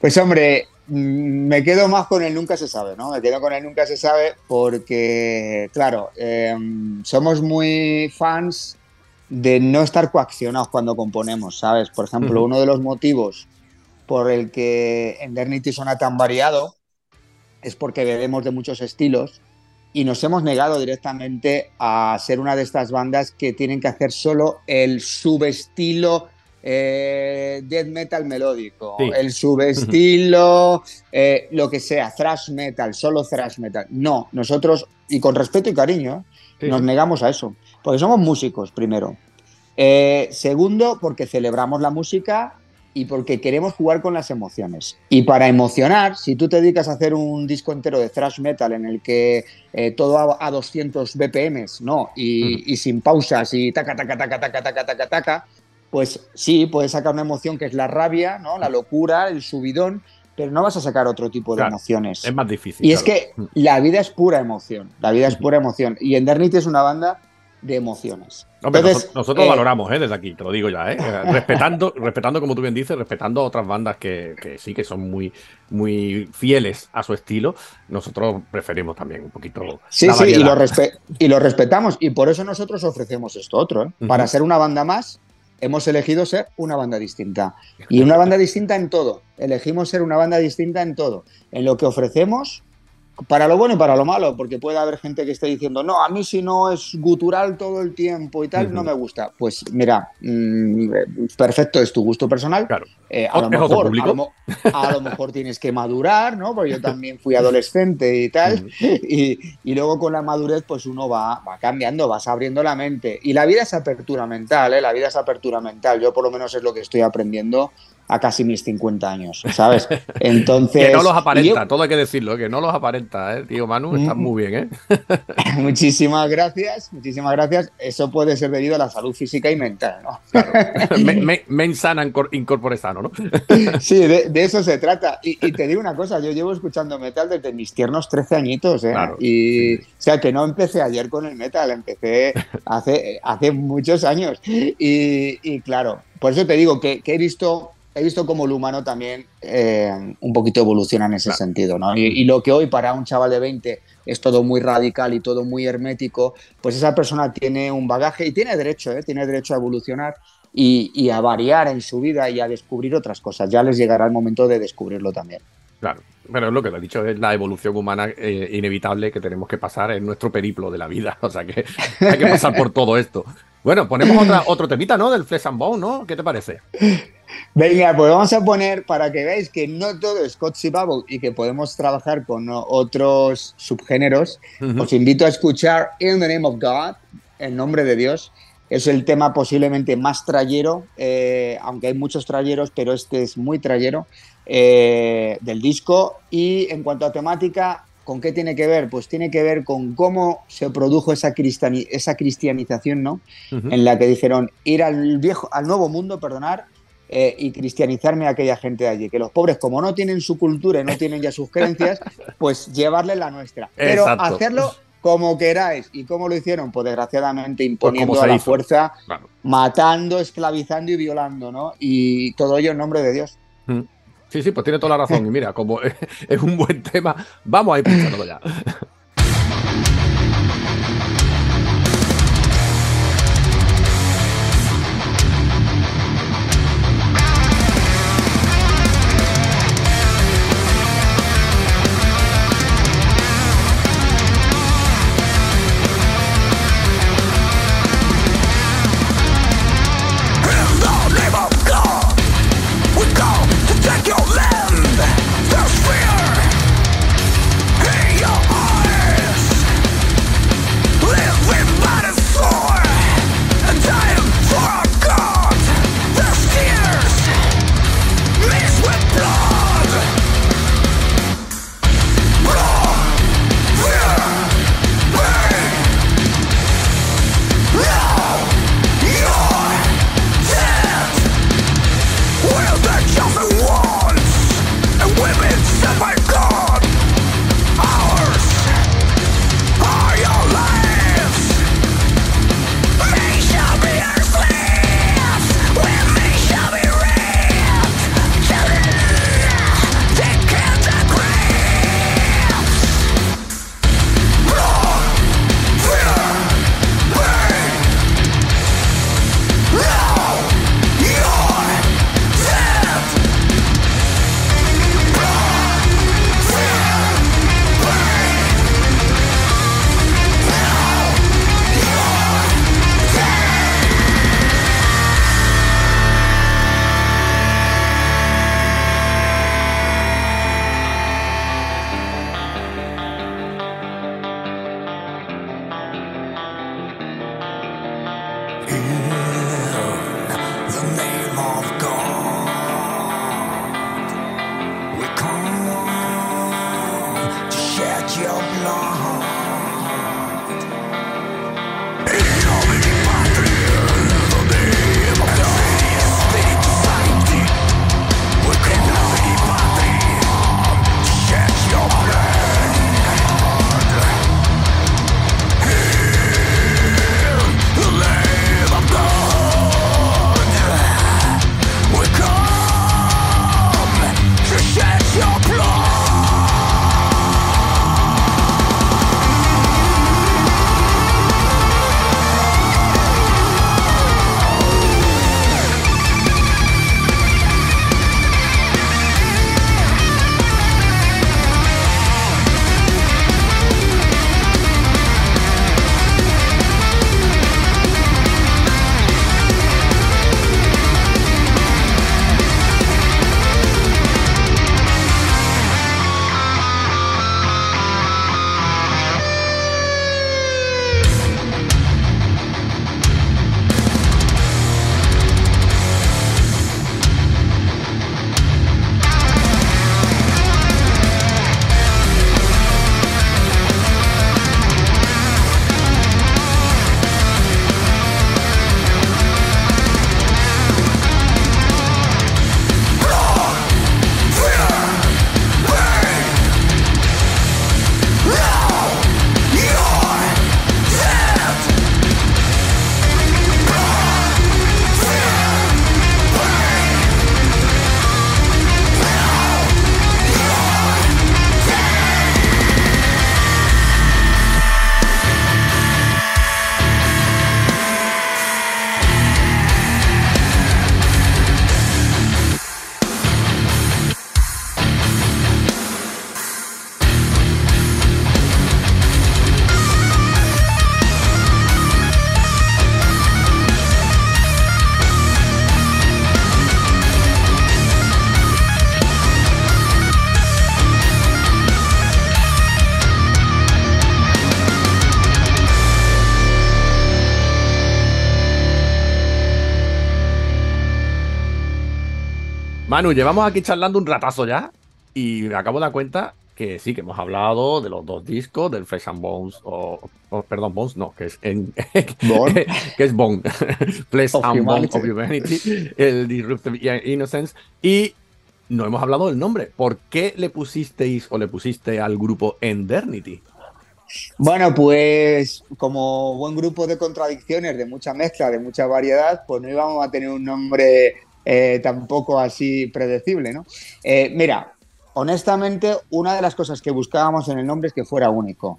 Speaker 8: Pues hombre, mm, me quedo más con el nunca se sabe, ¿no? Me quedo con el nunca se sabe porque, claro, eh, somos muy fans de no estar coaccionados cuando componemos, ¿sabes? Por ejemplo, uno de los motivos por el que Endernity suena tan variado es porque bebemos de muchos estilos y nos hemos negado directamente a ser una de estas bandas que tienen que hacer solo el subestilo eh, death metal melódico,
Speaker 1: Sí.
Speaker 8: el subestilo, eh, lo que sea, thrash metal, solo thrash metal. No, nosotros, y con respeto y cariño,
Speaker 1: Sí,
Speaker 8: nos negamos a eso, porque somos músicos, primero. Eh, segundo, porque celebramos la música y porque queremos jugar con las emociones. Y para emocionar, si tú te dedicas a hacer un disco entero de thrash metal en el que eh, todo a, a 200 BPMs, ¿no? Y, y sin pausas y taca, taca, taca, taca, taca, taca, taca, pues sí, puedes sacar una emoción que es la rabia, ¿no? La locura, el subidón, pero no vas a sacar otro tipo de
Speaker 1: Claro,
Speaker 8: emociones.
Speaker 1: Es más difícil.
Speaker 8: Y es que la vida es pura emoción. La vida es pura emoción. Y Endernity es una banda de emociones.
Speaker 1: Hombre,
Speaker 8: Entonces,
Speaker 1: nosotros
Speaker 8: eh,
Speaker 1: valoramos, ¿eh? Desde aquí, te lo digo ya, ¿eh? [laughs] Respetando, respetando, como tú bien dices, respetando a otras bandas que, que sí que son muy, muy fieles a su estilo, nosotros preferimos también un poquito.
Speaker 8: Sí,
Speaker 1: la
Speaker 8: sí, y lo, respe- y lo respetamos. Y por eso nosotros ofrecemos esto otro. ¿eh? Para ser una banda más, hemos elegido ser una banda distinta. [laughs] Y una banda distinta en todo. Elegimos ser una banda distinta en todo. En lo que ofrecemos, para lo bueno y para lo malo, porque puede haber gente que esté diciendo, no, a mí si no es gutural todo el tiempo y tal, no me gusta. Pues mira, mm, perfecto, es tu gusto personal.
Speaker 1: Claro.
Speaker 8: Eh, a, lo mejor, a, lo, mo- a lo mejor tienes que madurar, ¿no? Porque yo también fui adolescente y tal. Y luego con la madurez, pues uno va, va cambiando, vas abriendo la mente. Y la vida es apertura mental, ¿eh? La vida es apertura mental. Yo por lo menos es lo que estoy aprendiendo a casi mis 50 años, ¿sabes? Entonces... [laughs]
Speaker 1: Que no los aparenta,
Speaker 8: yo-
Speaker 1: todo hay que decirlo, que no los aparenta, ¿eh? Tío Manu, estás
Speaker 8: Mm.
Speaker 1: muy bien, ¿eh? [laughs]
Speaker 8: muchísimas gracias, muchísimas gracias. Eso puede ser debido a la salud física y mental, ¿no? [laughs]
Speaker 1: me, me, sana incorpore sano, ¿no?
Speaker 8: Sí, de, de eso se trata. Y, y te digo una cosa, yo llevo escuchando metal desde mis tiernos 13 añitos, ¿eh?
Speaker 1: Claro,
Speaker 8: y,
Speaker 1: sí.
Speaker 8: O sea, que no empecé ayer con el metal, empecé hace, hace muchos años. Y, y claro, por eso te digo que, que he visto... He visto cómo el humano también eh, un poquito evoluciona en ese
Speaker 1: Claro.
Speaker 8: sentido, ¿no? Y, y lo que hoy para un chaval de 20 es todo muy radical y todo muy hermético, pues esa persona tiene un bagaje y tiene derecho, ¿eh? Tiene derecho a evolucionar y, y a variar en su vida y a descubrir otras cosas. Ya les llegará el momento de descubrirlo también.
Speaker 1: Claro, pero es lo que te he dicho, es la evolución humana eh, inevitable que tenemos que pasar en nuestro periplo de la vida. [laughs] O sea que hay que pasar por todo esto. Bueno, ponemos otra, otro temita, ¿no? Del Flesh and Bone, ¿no? ¿Qué te parece?
Speaker 8: Venga, pues vamos a poner para que veáis que no todo es Cotsy Bubble y que podemos trabajar con otros subgéneros. Os invito a escuchar In the Name of God, el nombre de Dios. Es el tema posiblemente más trayero, eh, aunque hay muchos trayeros, pero este es muy trayero eh, del disco. Y en cuanto a temática, ¿con qué tiene que ver? Pues tiene que ver con cómo se produjo esa, cristiani- esa cristianización, ¿no? En la que dijeron ir al viejo, al nuevo mundo, perdonar, eh, y cristianizarme a aquella gente de allí. Que los pobres, como no tienen su cultura y no tienen ya sus creencias, [laughs] pues llevarle la nuestra. Pero
Speaker 1: Exacto.
Speaker 8: hacerlo como queráis. ¿Y cómo lo hicieron? Pues desgraciadamente imponiendo
Speaker 1: como se
Speaker 8: a la
Speaker 1: hizo.
Speaker 8: fuerza,
Speaker 1: Claro.
Speaker 8: matando, esclavizando y violando, ¿no? Y todo ello en nombre de Dios.
Speaker 1: Mm. Sí, sí, pues tiene toda la razón. Y mira, como [laughs] es un buen tema, vamos a ir escuchándolo ya. [laughs] Manu, llevamos aquí charlando un ratazo ya y me acabo de dar cuenta que sí, que hemos hablado de los dos discos, del Fresh and Bones, o, o, perdón, Bones, no, que es en, [laughs]
Speaker 8: Bone.
Speaker 1: que es Bone, [laughs] Flesh
Speaker 8: Of
Speaker 1: and Bones of Humanity, el Disruptive Innocence, y no hemos hablado del nombre. ¿Por qué le pusisteis o le pusiste al grupo Endernity?
Speaker 8: Bueno, pues como buen grupo de contradicciones, de mucha mezcla, de mucha variedad, pues no íbamos a tener un nombre eh, tampoco así predecible, ¿no? Eh, mira, honestamente, una de las cosas que buscábamos en el nombre es que fuera único.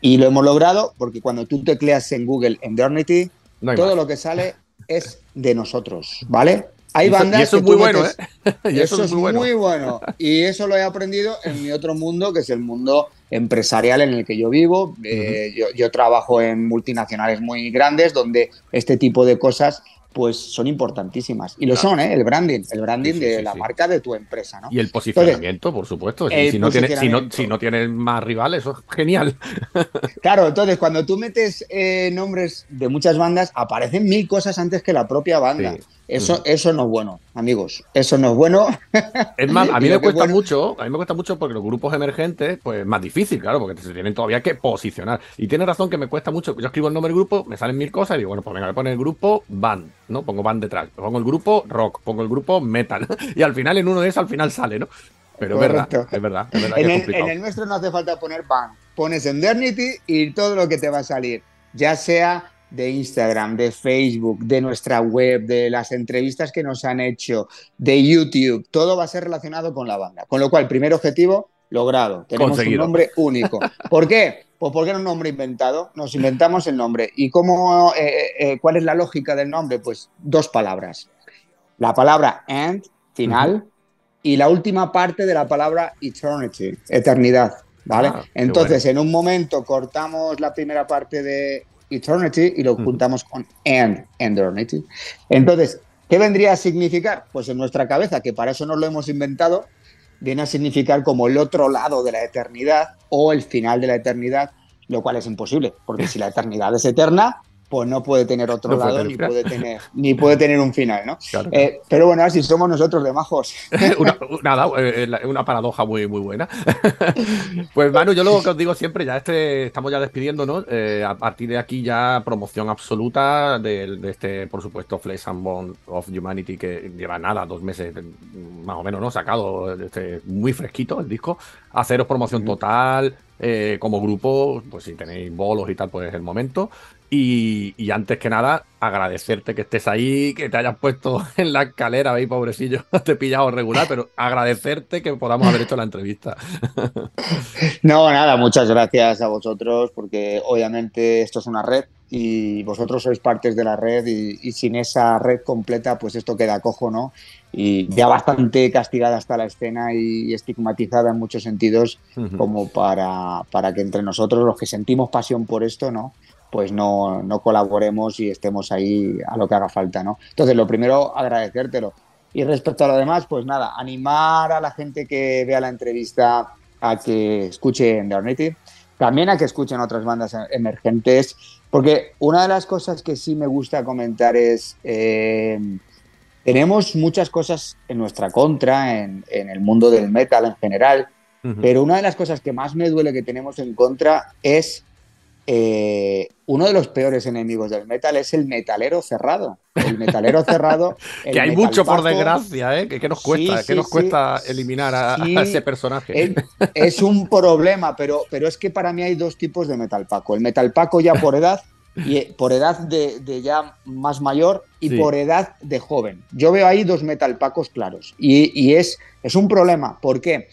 Speaker 8: Y lo hemos logrado porque cuando tú tecleas en Google Endernity,
Speaker 1: No
Speaker 8: todo
Speaker 1: más.
Speaker 8: lo que sale [laughs] es de nosotros, ¿vale? Hay
Speaker 1: Y eso-
Speaker 8: bandas [laughs]
Speaker 1: y eso es muy bueno,
Speaker 8: metes-
Speaker 1: ¿eh? Y
Speaker 8: eso, es muy bueno. Y eso lo he aprendido en mi otro mundo, que es el mundo empresarial en el que yo vivo. Eh, yo, yo trabajo en multinacionales muy grandes donde este tipo de cosas pues son importantísimas. Y lo son, ¿eh? El branding, el branding
Speaker 1: Sí, sí,
Speaker 8: de
Speaker 1: sí,
Speaker 8: la marca de tu empresa, ¿no?
Speaker 1: Y el posicionamiento, por supuesto. Si, no tiene, si, no, si no tienes más rivales, eso es genial. [laughs]
Speaker 8: Claro, entonces cuando tú metes eh, nombres de muchas bandas, aparecen mil cosas antes que la propia banda. Eso, eso no es bueno, amigos. Eso no es bueno. [laughs]
Speaker 1: Es más, a mí me cuesta
Speaker 8: bueno-
Speaker 1: mucho, a mí me cuesta mucho porque los grupos emergentes, pues es más difícil, claro, porque se tienen todavía que posicionar. Y tiene razón que me cuesta mucho. Yo escribo el nombre del grupo, me salen mil cosas y digo, bueno, pues venga, voy a poner el grupo band, ¿no? Pongo band detrás, pongo el grupo rock, pongo el grupo metal. [laughs] Y al final, en uno de esos, al final sale, ¿no? Pero es verdad, es verdad, es verdad
Speaker 8: En
Speaker 1: que es
Speaker 8: el, en el nuestro no hace falta poner band. Pones Endernity y todo lo que te va a salir, ya sea de Instagram, de Facebook, de nuestra web, de las entrevistas que nos han hecho, de YouTube, todo va a ser relacionado con la banda. Con lo cual, primer objetivo logrado. Tenemos
Speaker 1: Conseguido.
Speaker 8: un nombre único. ¿Por qué? Pues porque era un nombre inventado. Nos inventamos el nombre. ¿Y cómo, eh, eh, cuál es la lógica del nombre? Pues dos palabras. La palabra end, final, y la última parte de la palabra eternity, eternidad. ¿Vale?
Speaker 1: Ah,
Speaker 8: Entonces, en un momento cortamos la primera parte de eternity y lo juntamos con end, eternity. Entonces, ¿qué vendría a significar? Pues en nuestra cabeza, que para eso nos lo hemos inventado, viene a significar como el otro lado de la eternidad o el final de la eternidad, lo cual es imposible, porque si la eternidad es eterna, pues no puede tener otro
Speaker 1: No puede
Speaker 8: lado
Speaker 1: tener
Speaker 8: ni
Speaker 1: final.
Speaker 8: puede tener, ni puede tener un final, ¿no?
Speaker 1: Claro.
Speaker 8: Eh, pero bueno, así somos nosotros de majos. [laughs]
Speaker 1: una, nada, eh, la- una paradoja muy, muy buena. [laughs] pues Manu, yo lo que os digo siempre, ya este, estamos ya despidiéndonos. eh, a partir de aquí ya promoción absoluta de, de este, por supuesto, Flesh and Bone of Humanity, que lleva nada, dos meses más o menos, ¿no? Sacado este, muy fresquito el disco. Haceros promoción total. eh, como grupo, pues si tenéis bolos y tal, pues es el momento. Y, y antes que nada, agradecerte que estés ahí, que te hayas puesto [laughs] en la escalera ahí, pobrecillo, [laughs] te he pillado regular, pero agradecerte que podamos haber hecho la entrevista. [laughs]
Speaker 8: No, nada, muchas gracias a vosotros porque obviamente esto es una red y vosotros sois partes de la red y, y sin esa red completa pues esto queda cojo, ¿no? Y ya bastante castigada está la escena y estigmatizada en muchos sentidos como para, para que entre nosotros los que sentimos pasión por esto, ¿no? Pues no, no colaboremos y estemos ahí a lo que haga falta, ¿no? Entonces, lo primero, agradecértelo. Y respecto a lo demás, pues nada, animar a la gente que vea la entrevista a que escuchen The Ornity, también a que escuchen otras bandas emergentes, porque una de las cosas que sí me gusta comentar es, eh, tenemos muchas cosas en nuestra contra, en, en el mundo del metal en general, pero una de las cosas que más me duele que tenemos en contra es eh, uno de los peores enemigos del metal es el metalero cerrado. El metalero [laughs] cerrado. el
Speaker 1: que hay mucho, por desgracia, ¿eh? Que, que nos cuesta,
Speaker 8: Sí,
Speaker 1: que
Speaker 8: sí,
Speaker 1: nos
Speaker 8: sí.
Speaker 1: cuesta eliminar a, ese personaje.
Speaker 8: Es, es un problema, pero, pero es que para mí hay dos tipos de metalpaco. El metalpaco ya por edad, y eh, por edad de, de ya más mayor y por edad de joven. Yo veo ahí dos metalpacos claros. Y, y es, es un problema. ¿Por qué?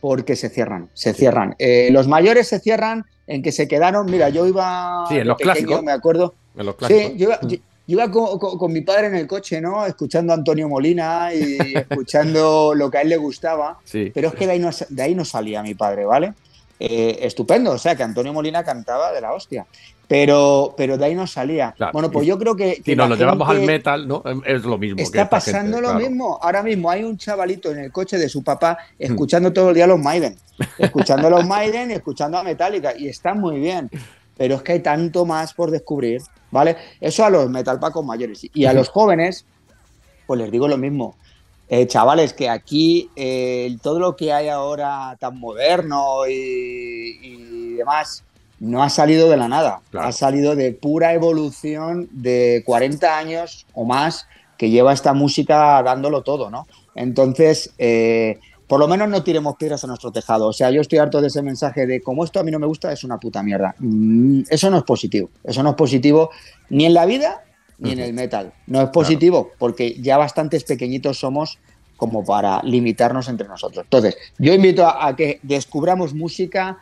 Speaker 8: Porque se cierran, se cierran. Eh, los mayores se cierran en que se quedaron. Mira, yo iba.
Speaker 1: Sí, en los
Speaker 8: pequeño,
Speaker 1: clásicos.
Speaker 8: Me acuerdo.
Speaker 1: En los clásicos.
Speaker 8: Sí, yo iba, yo- yo iba con, con- con mi padre en el coche, ¿no? Escuchando a Antonio Molina y [laughs] escuchando lo que a él le gustaba.
Speaker 1: Sí.
Speaker 8: Pero es que de ahí no, de ahí no salía mi padre, ¿vale? Eh, estupendo, o sea, que Antonio Molina cantaba de la hostia. Pero, pero de ahí no salía.
Speaker 1: Claro,
Speaker 8: Bueno, pues yo creo que. que
Speaker 1: Si nos lo llevamos al metal, ¿no? Es lo mismo. que
Speaker 8: Está
Speaker 1: gente,
Speaker 8: pasando lo
Speaker 1: claro.
Speaker 8: mismo. Ahora mismo hay un chavalito en el coche de su papá escuchando todo el día los Maiden. [laughs] Escuchando los Maiden y escuchando a Metallica. Y está muy bien. Pero es que hay tanto más por descubrir. ¿Vale? Eso a los metalpacos mayores. Y a los jóvenes, pues les digo lo mismo. Eh, chavales, que aquí eh, todo lo que hay ahora tan moderno y, y demás no ha salido de la nada,
Speaker 1: Claro.
Speaker 8: ha salido de pura evolución de 40 años o más que lleva esta música dándolo todo, ¿no? Entonces, eh, por lo menos no tiremos piedras a nuestro tejado. O sea, yo estoy harto de ese mensaje de como esto a mí no me gusta, es una puta mierda. Mm, Eso no es positivo. Eso no es positivo ni en la vida ni en el metal. No es positivo porque ya bastantes pequeñitos somos como para limitarnos entre nosotros. Entonces, yo invito a, a que descubramos música,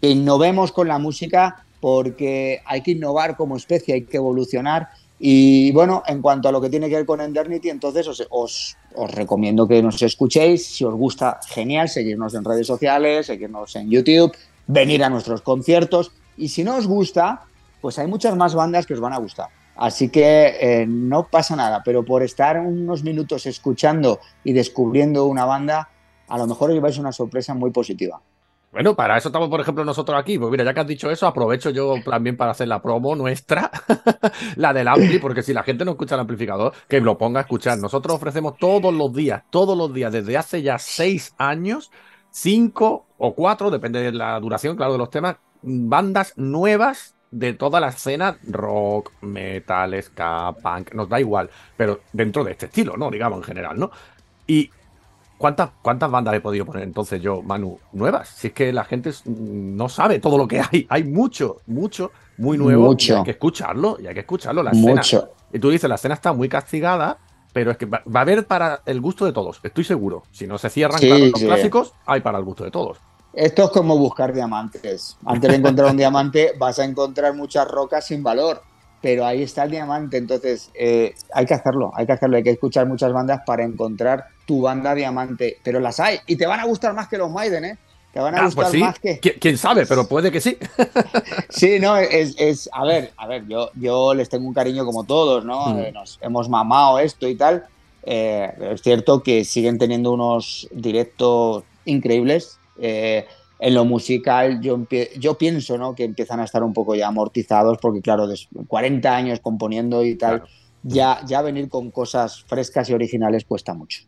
Speaker 8: que innovemos con la música, porque hay que innovar como especie, hay que evolucionar. Y bueno, en cuanto a lo que tiene que ver con Endernity, entonces os, os- os recomiendo que nos escuchéis. Si os gusta, genial, seguirnos en redes sociales, seguirnos en YouTube, venir a nuestros conciertos. Y si no os gusta, pues hay muchas más bandas que os van a gustar. Así que eh, no pasa nada, pero por estar unos minutos escuchando y descubriendo una banda, a lo mejor os lleváis una sorpresa muy positiva.
Speaker 1: Bueno, para eso estamos, por ejemplo, nosotros aquí. Pues mira, ya que has dicho eso, aprovecho yo también para hacer la promo nuestra, [laughs] la del Ampli, porque si la gente no escucha el amplificador, que lo ponga a escuchar. Nosotros ofrecemos todos los días, todos los días, desde hace ya seis años, cinco o cuatro, depende de la duración, claro, de los temas, bandas nuevas de toda la escena rock, metal, ska, punk, nos da igual, pero dentro de este estilo, ¿no? Digamos, en general, ¿no? Y ¿Cuántas, ¿Cuántas bandas he podido poner entonces yo, Manu, nuevas? Si es que la gente s- no sabe todo lo que hay. [laughs] Hay mucho, mucho, muy nuevo.
Speaker 8: Mucho.
Speaker 1: Y hay que escucharlo, y hay que escucharlo. La escena.
Speaker 8: Mucho.
Speaker 1: Y tú dices, la escena está muy castigada, pero es que va, va a haber para el gusto de todos, estoy seguro. Si no se cierran
Speaker 8: Sí,
Speaker 1: claro, los
Speaker 8: sí.
Speaker 1: clásicos, hay para el gusto de todos.
Speaker 8: Esto es como buscar diamantes. Antes de encontrar un diamante vas a encontrar muchas rocas sin valor, pero ahí está el diamante. Entonces eh, hay que hacerlo, hay que hacerlo, hay que escuchar muchas bandas para encontrar tu banda diamante. Pero las hay y te van a gustar más que los Maiden, ¿eh? Te van a
Speaker 1: Ah,
Speaker 8: gustar
Speaker 1: pues sí.
Speaker 8: más que...
Speaker 1: ¿Qui- ¿Quién sabe? Pero puede que sí. [laughs]
Speaker 8: Sí, no, es, es- a ver, a ver, yo, yo les tengo un cariño como todos, ¿no?
Speaker 1: Mm.
Speaker 8: Eh, nos hemos mamado esto y tal. Eh, es cierto que siguen teniendo unos directos increíbles. Eh, en lo musical, yo, yo pienso, ¿no? Que empiezan a estar un poco ya amortizados, porque claro, de 40 años componiendo y tal,
Speaker 1: Claro.
Speaker 8: ya, ya venir con cosas frescas y originales cuesta mucho.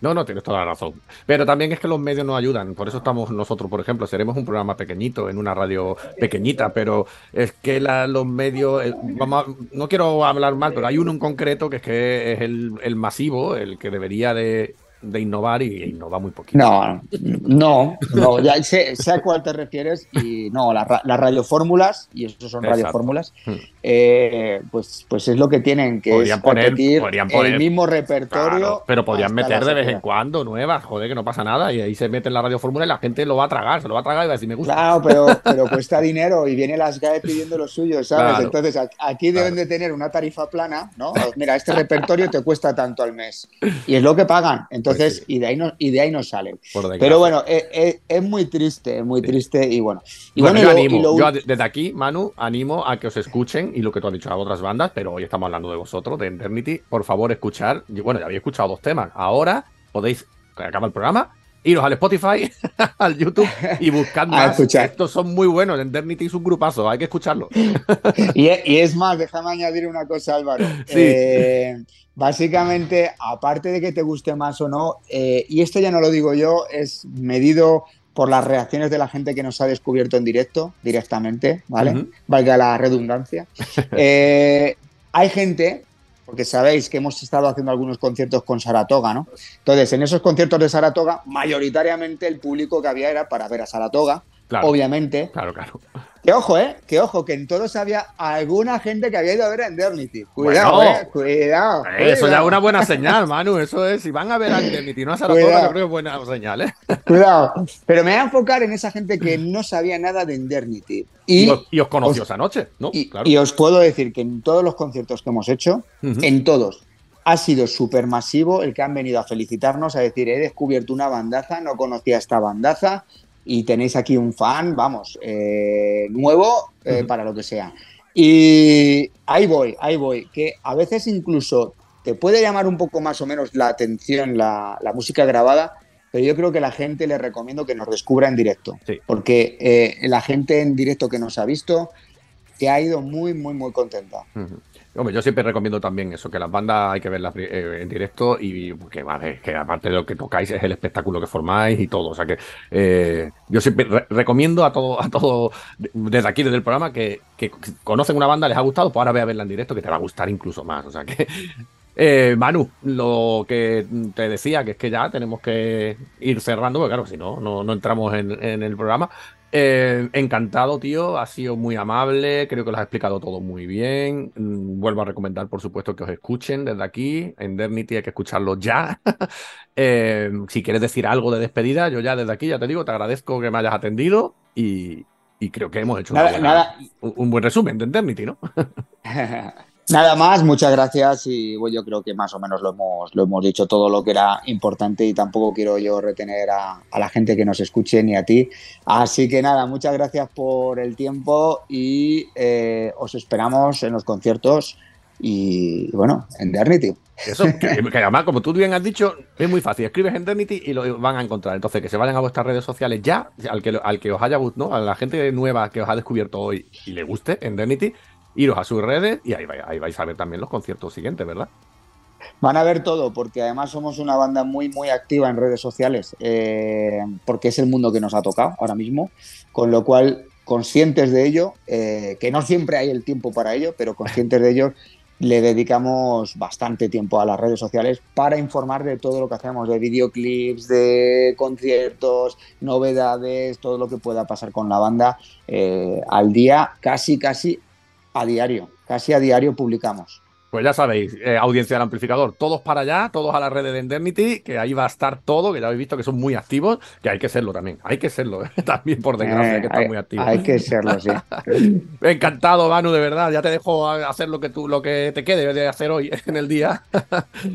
Speaker 1: No, no, tienes toda la razón. Pero también es que los medios nos ayudan. Por eso estamos nosotros, por ejemplo, seremos un programa pequeñito, en una radio pequeñita, pero es que la- los medios, eh, vamos a- no quiero hablar mal, pero hay uno en concreto que es que es el, el masivo, el que debería de, de innovar y innova muy poquito.
Speaker 8: No, no, no, ya sé, sé a cuál te refieres y no, las, las radiofórmulas, y eso son radiofórmulas,
Speaker 1: Hmm.
Speaker 8: eh, pues, pues es lo que tienen, que
Speaker 1: Podrían poner- podrían poner-
Speaker 8: el mismo repertorio.
Speaker 1: Claro, pero podrían meter
Speaker 8: la
Speaker 1: de vez en cuando nuevas, joder, que no pasa nada. Y ahí se mete en la radiofórmula y la gente lo va a tragar, se lo va a tragar y va a decir, me gusta.
Speaker 8: Claro, pero, [laughs] pero cuesta dinero y viene las GAE pidiendo lo suyo, ¿sabes?
Speaker 1: Claro.
Speaker 8: Entonces aquí deben
Speaker 1: Claro.
Speaker 8: de tener una tarifa plana, ¿no? Mira, este repertorio te cuesta tanto al mes y es lo que pagan. Entonces,
Speaker 1: Sí.
Speaker 8: y de ahí no, y de ahí no salen. Pero bueno, es, es- es muy triste, es muy triste y bueno. Y
Speaker 1: bueno,
Speaker 8: bueno,
Speaker 1: yo
Speaker 8: y lo-
Speaker 1: animo,
Speaker 8: y lo
Speaker 1: yo desde aquí, Manu, animo a que os escuchen y lo que tú has dicho a otras bandas, pero hoy estamos hablando de vosotros, de Eternity. Por favor, escuchar. Bueno, ya habéis escuchado dos temas. Ahora podéis, acaba el programa, iros al Spotify, [laughs] al YouTube y buscad
Speaker 8: A escuchar.
Speaker 1: Estos son muy buenos. Eternity es un grupazo, hay que escucharlo. [laughs]
Speaker 8: Y, y es más, déjame añadir una cosa, Álvaro. [laughs]
Speaker 1: Sí.
Speaker 8: Eh, básicamente, aparte de que te guste más o no, eh, y esto ya no lo digo yo, es medido por las reacciones de la gente que nos ha descubierto en directo, directamente, ¿vale?
Speaker 1: Ujú.
Speaker 8: Valga la redundancia. Eh, hay gente, porque sabéis que hemos estado haciendo algunos conciertos con Saratoga, ¿no? Entonces, en esos conciertos de Saratoga, mayoritariamente el público que había era para ver a Saratoga,
Speaker 1: Claro,
Speaker 8: obviamente.
Speaker 1: claro, claro.
Speaker 8: Que ojo, eh, que ojo, que en todos había alguna gente que había ido a ver a. Cuidado,
Speaker 1: Bueno.
Speaker 8: eh, cuidado.
Speaker 1: Eh, Eso ya
Speaker 8: cuidado,
Speaker 1: es una buena señal, Manu. Eso es, si van a ver a Eternity y no a Saratoga,
Speaker 8: Cuidado.
Speaker 1: creo que es buena señal, ¿eh?
Speaker 8: Cuidado. Pero me voy a enfocar en esa gente que no sabía nada de Indemnity.
Speaker 1: Y,
Speaker 8: Y,
Speaker 1: os, y os conoció
Speaker 8: os-
Speaker 1: esa noche, ¿no?
Speaker 8: y-
Speaker 1: claro.
Speaker 8: y os puedo decir que en todos los conciertos que hemos hecho, en todos, ha sido súper masivo el que han venido a felicitarnos, a decir, he descubierto una bandaza, no conocía esta bandaza y tenéis aquí un fan, vamos, eh, nuevo eh, para lo que sea. Y ahí voy, ahí voy, que a veces incluso te puede llamar un poco más o menos la atención la, la música grabada, pero yo creo que la gente le recomiendo que nos descubra en directo,
Speaker 1: Sí.
Speaker 8: porque eh, la gente en directo que nos ha visto que ha ido muy, muy, muy contenta.
Speaker 1: Hombre, yo siempre recomiendo también eso, que las bandas hay que verlas eh, en directo y porque vale, que aparte de lo que tocáis es el espectáculo que formáis y todo. O sea que eh, yo siempre re- recomiendo a todo, a todo desde aquí, desde el programa, que, que conocen una banda, les ha gustado, pues ahora ve a verla en directo, que te va a gustar incluso más. O sea que [laughs] eh, Manu, lo que te decía, que es que ya tenemos que ir cerrando, porque claro, si no, no, entramos en, en el programa. Eh, encantado, tío. Ha sido muy amable. Creo que lo has explicado todo muy bien. Mm, Vuelvo a recomendar, por supuesto, que os escuchen desde aquí. En Dernity hay que escucharlo ya. [laughs] Eh, si quieres decir algo de despedida, yo ya desde aquí, ya te digo, te agradezco que me hayas atendido y, y creo que hemos hecho una
Speaker 8: Nada,
Speaker 1: buena-
Speaker 8: nada.
Speaker 1: un, un buen resumen de Eternity, ¿no? [laughs]
Speaker 8: Nada más, muchas gracias y bueno, yo creo que más o menos lo hemos, lo hemos dicho todo lo que era importante y tampoco quiero yo retener a, a la gente que nos escuche ni a ti. Así que nada, muchas gracias por el tiempo y eh, os esperamos en los conciertos y bueno, en Dernity.
Speaker 1: Eso, que, [laughs] que además, como tú bien has dicho, es muy fácil. Escribes en Dernity y lo van a encontrar. Entonces, que se vayan a vuestras redes sociales ya, al que, al que os haya gustado, ¿no? A la gente nueva que os ha descubierto hoy y le guste en Dernity, iros a sus redes y ahí, vais- a ver también los conciertos siguientes, ¿verdad?
Speaker 8: Van a ver todo, porque además somos una banda muy, muy activa en redes sociales, eh, porque es el mundo que nos ha tocado ahora mismo, con lo cual, conscientes de ello, eh, que no siempre hay el tiempo para ello, pero conscientes de ello, [laughs] le dedicamos bastante tiempo a las redes sociales para informar de todo lo que hacemos, de videoclips, de conciertos, novedades, todo lo que pueda pasar con la banda eh, al día, casi, casi a diario, casi a diario publicamos.
Speaker 1: Pues ya sabéis, eh, audiencia del amplificador, todos para allá, todos a las redes de Indemnity, que ahí va a estar todo, que ya habéis visto que son muy activos, que hay que serlo también, hay que serlo, ¿eh? [laughs] también por desgracia, que
Speaker 8: Eh,
Speaker 1: estar
Speaker 8: hay-
Speaker 1: muy activos.
Speaker 8: hay que serlo, sí. [laughs]
Speaker 1: Encantado, Manu, de verdad, ya te dejo hacer lo que tú, lo que te quede de hacer hoy [laughs] en el día.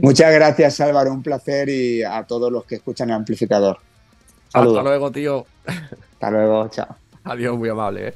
Speaker 8: Muchas gracias, Álvaro. Un placer y a todos los que escuchan el amplificador.
Speaker 1: Hasta luego, tío.
Speaker 8: Hasta luego. Chao.
Speaker 1: Adiós, muy amable. ¿eh?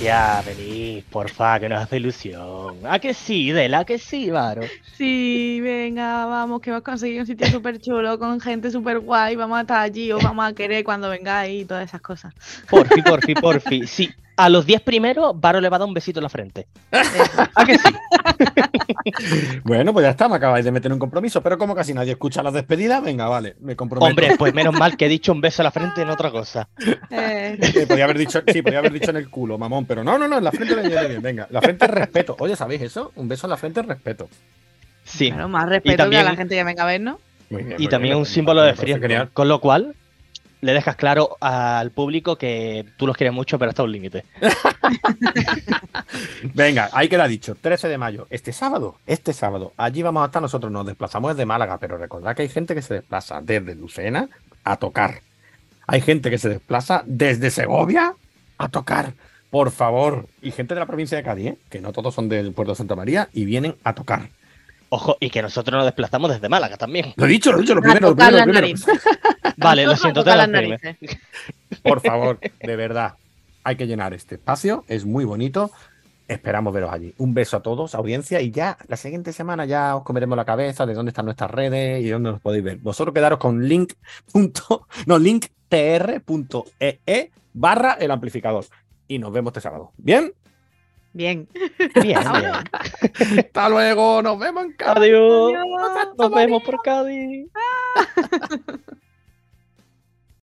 Speaker 2: Audiencia, venid, porfa, que nos hace ilusión. ¿A que sí, Dela? ¿A que sí, Varo?
Speaker 3: Sí, venga, vamos, que hemos conseguido un sitio súper chulo con gente súper guay. Vamos a estar allí, os vamos a querer cuando vengáis y todas esas cosas.
Speaker 2: Porfi, porfi, porfi. Sí, a los 10 primeros, Varo le va a dar un besito en la frente. [laughs] ¿A que sí? [laughs]
Speaker 1: Bueno, pues ya está, me acabáis de meter un compromiso, pero como casi nadie escucha las despedidas, venga, vale, me comprometo.
Speaker 2: Hombre, pues menos mal que he dicho un beso en la frente en otra cosa.
Speaker 3: Eh,
Speaker 1: Eh, podía haber dicho, sí, podía haber dicho en el culo, mamón, pero no, no, no, en la frente bien, venga. La frente es respeto. Oye, ¿sabéis eso? Un beso en la frente es respeto.
Speaker 2: Sí.
Speaker 3: bueno, más respeto
Speaker 2: también-
Speaker 3: que a la gente que venga a vernos.
Speaker 1: Muy bien,
Speaker 2: Y también
Speaker 1: bien,
Speaker 2: un símbolo de frío. Con lo cual, le dejas claro al público que tú los quieres mucho, pero hasta un límite. [laughs]
Speaker 1: Venga, ahí queda dicho, 13 de mayo, este sábado, este sábado, allí vamos a estar nosotros, nos desplazamos desde Málaga, pero recordad que hay gente que se desplaza desde Lucena a tocar. Hay gente que se desplaza desde Segovia a tocar, por favor. Y gente de la provincia de Cádiz, ¿eh? que no todos son del puerto de Santa María, y vienen a tocar.
Speaker 2: Ojo, y que nosotros nos desplazamos desde Málaga también.
Speaker 1: Lo he dicho, lo he dicho, lo
Speaker 3: A
Speaker 1: primero, lo primero, lo primero. [laughs]
Speaker 2: Vale, lo siento, te
Speaker 3: las narices.
Speaker 1: Por favor, de verdad, hay que llenar este espacio, es muy bonito. Esperamos veros allí. Un beso a todos, audiencia, y ya la siguiente semana ya os comeremos la cabeza de dónde están nuestras redes y dónde nos podéis ver. Vosotros quedaros con link. punto- no, linktr.ee barra el amplificador. Y nos vemos este sábado. ¿Bien?
Speaker 3: Bien. [laughs]
Speaker 2: Bien, bien.
Speaker 1: Hasta luego, nos vemos en.
Speaker 2: Adiós.
Speaker 3: Adiós.
Speaker 2: Nos vemos por Cádiz. [laughs]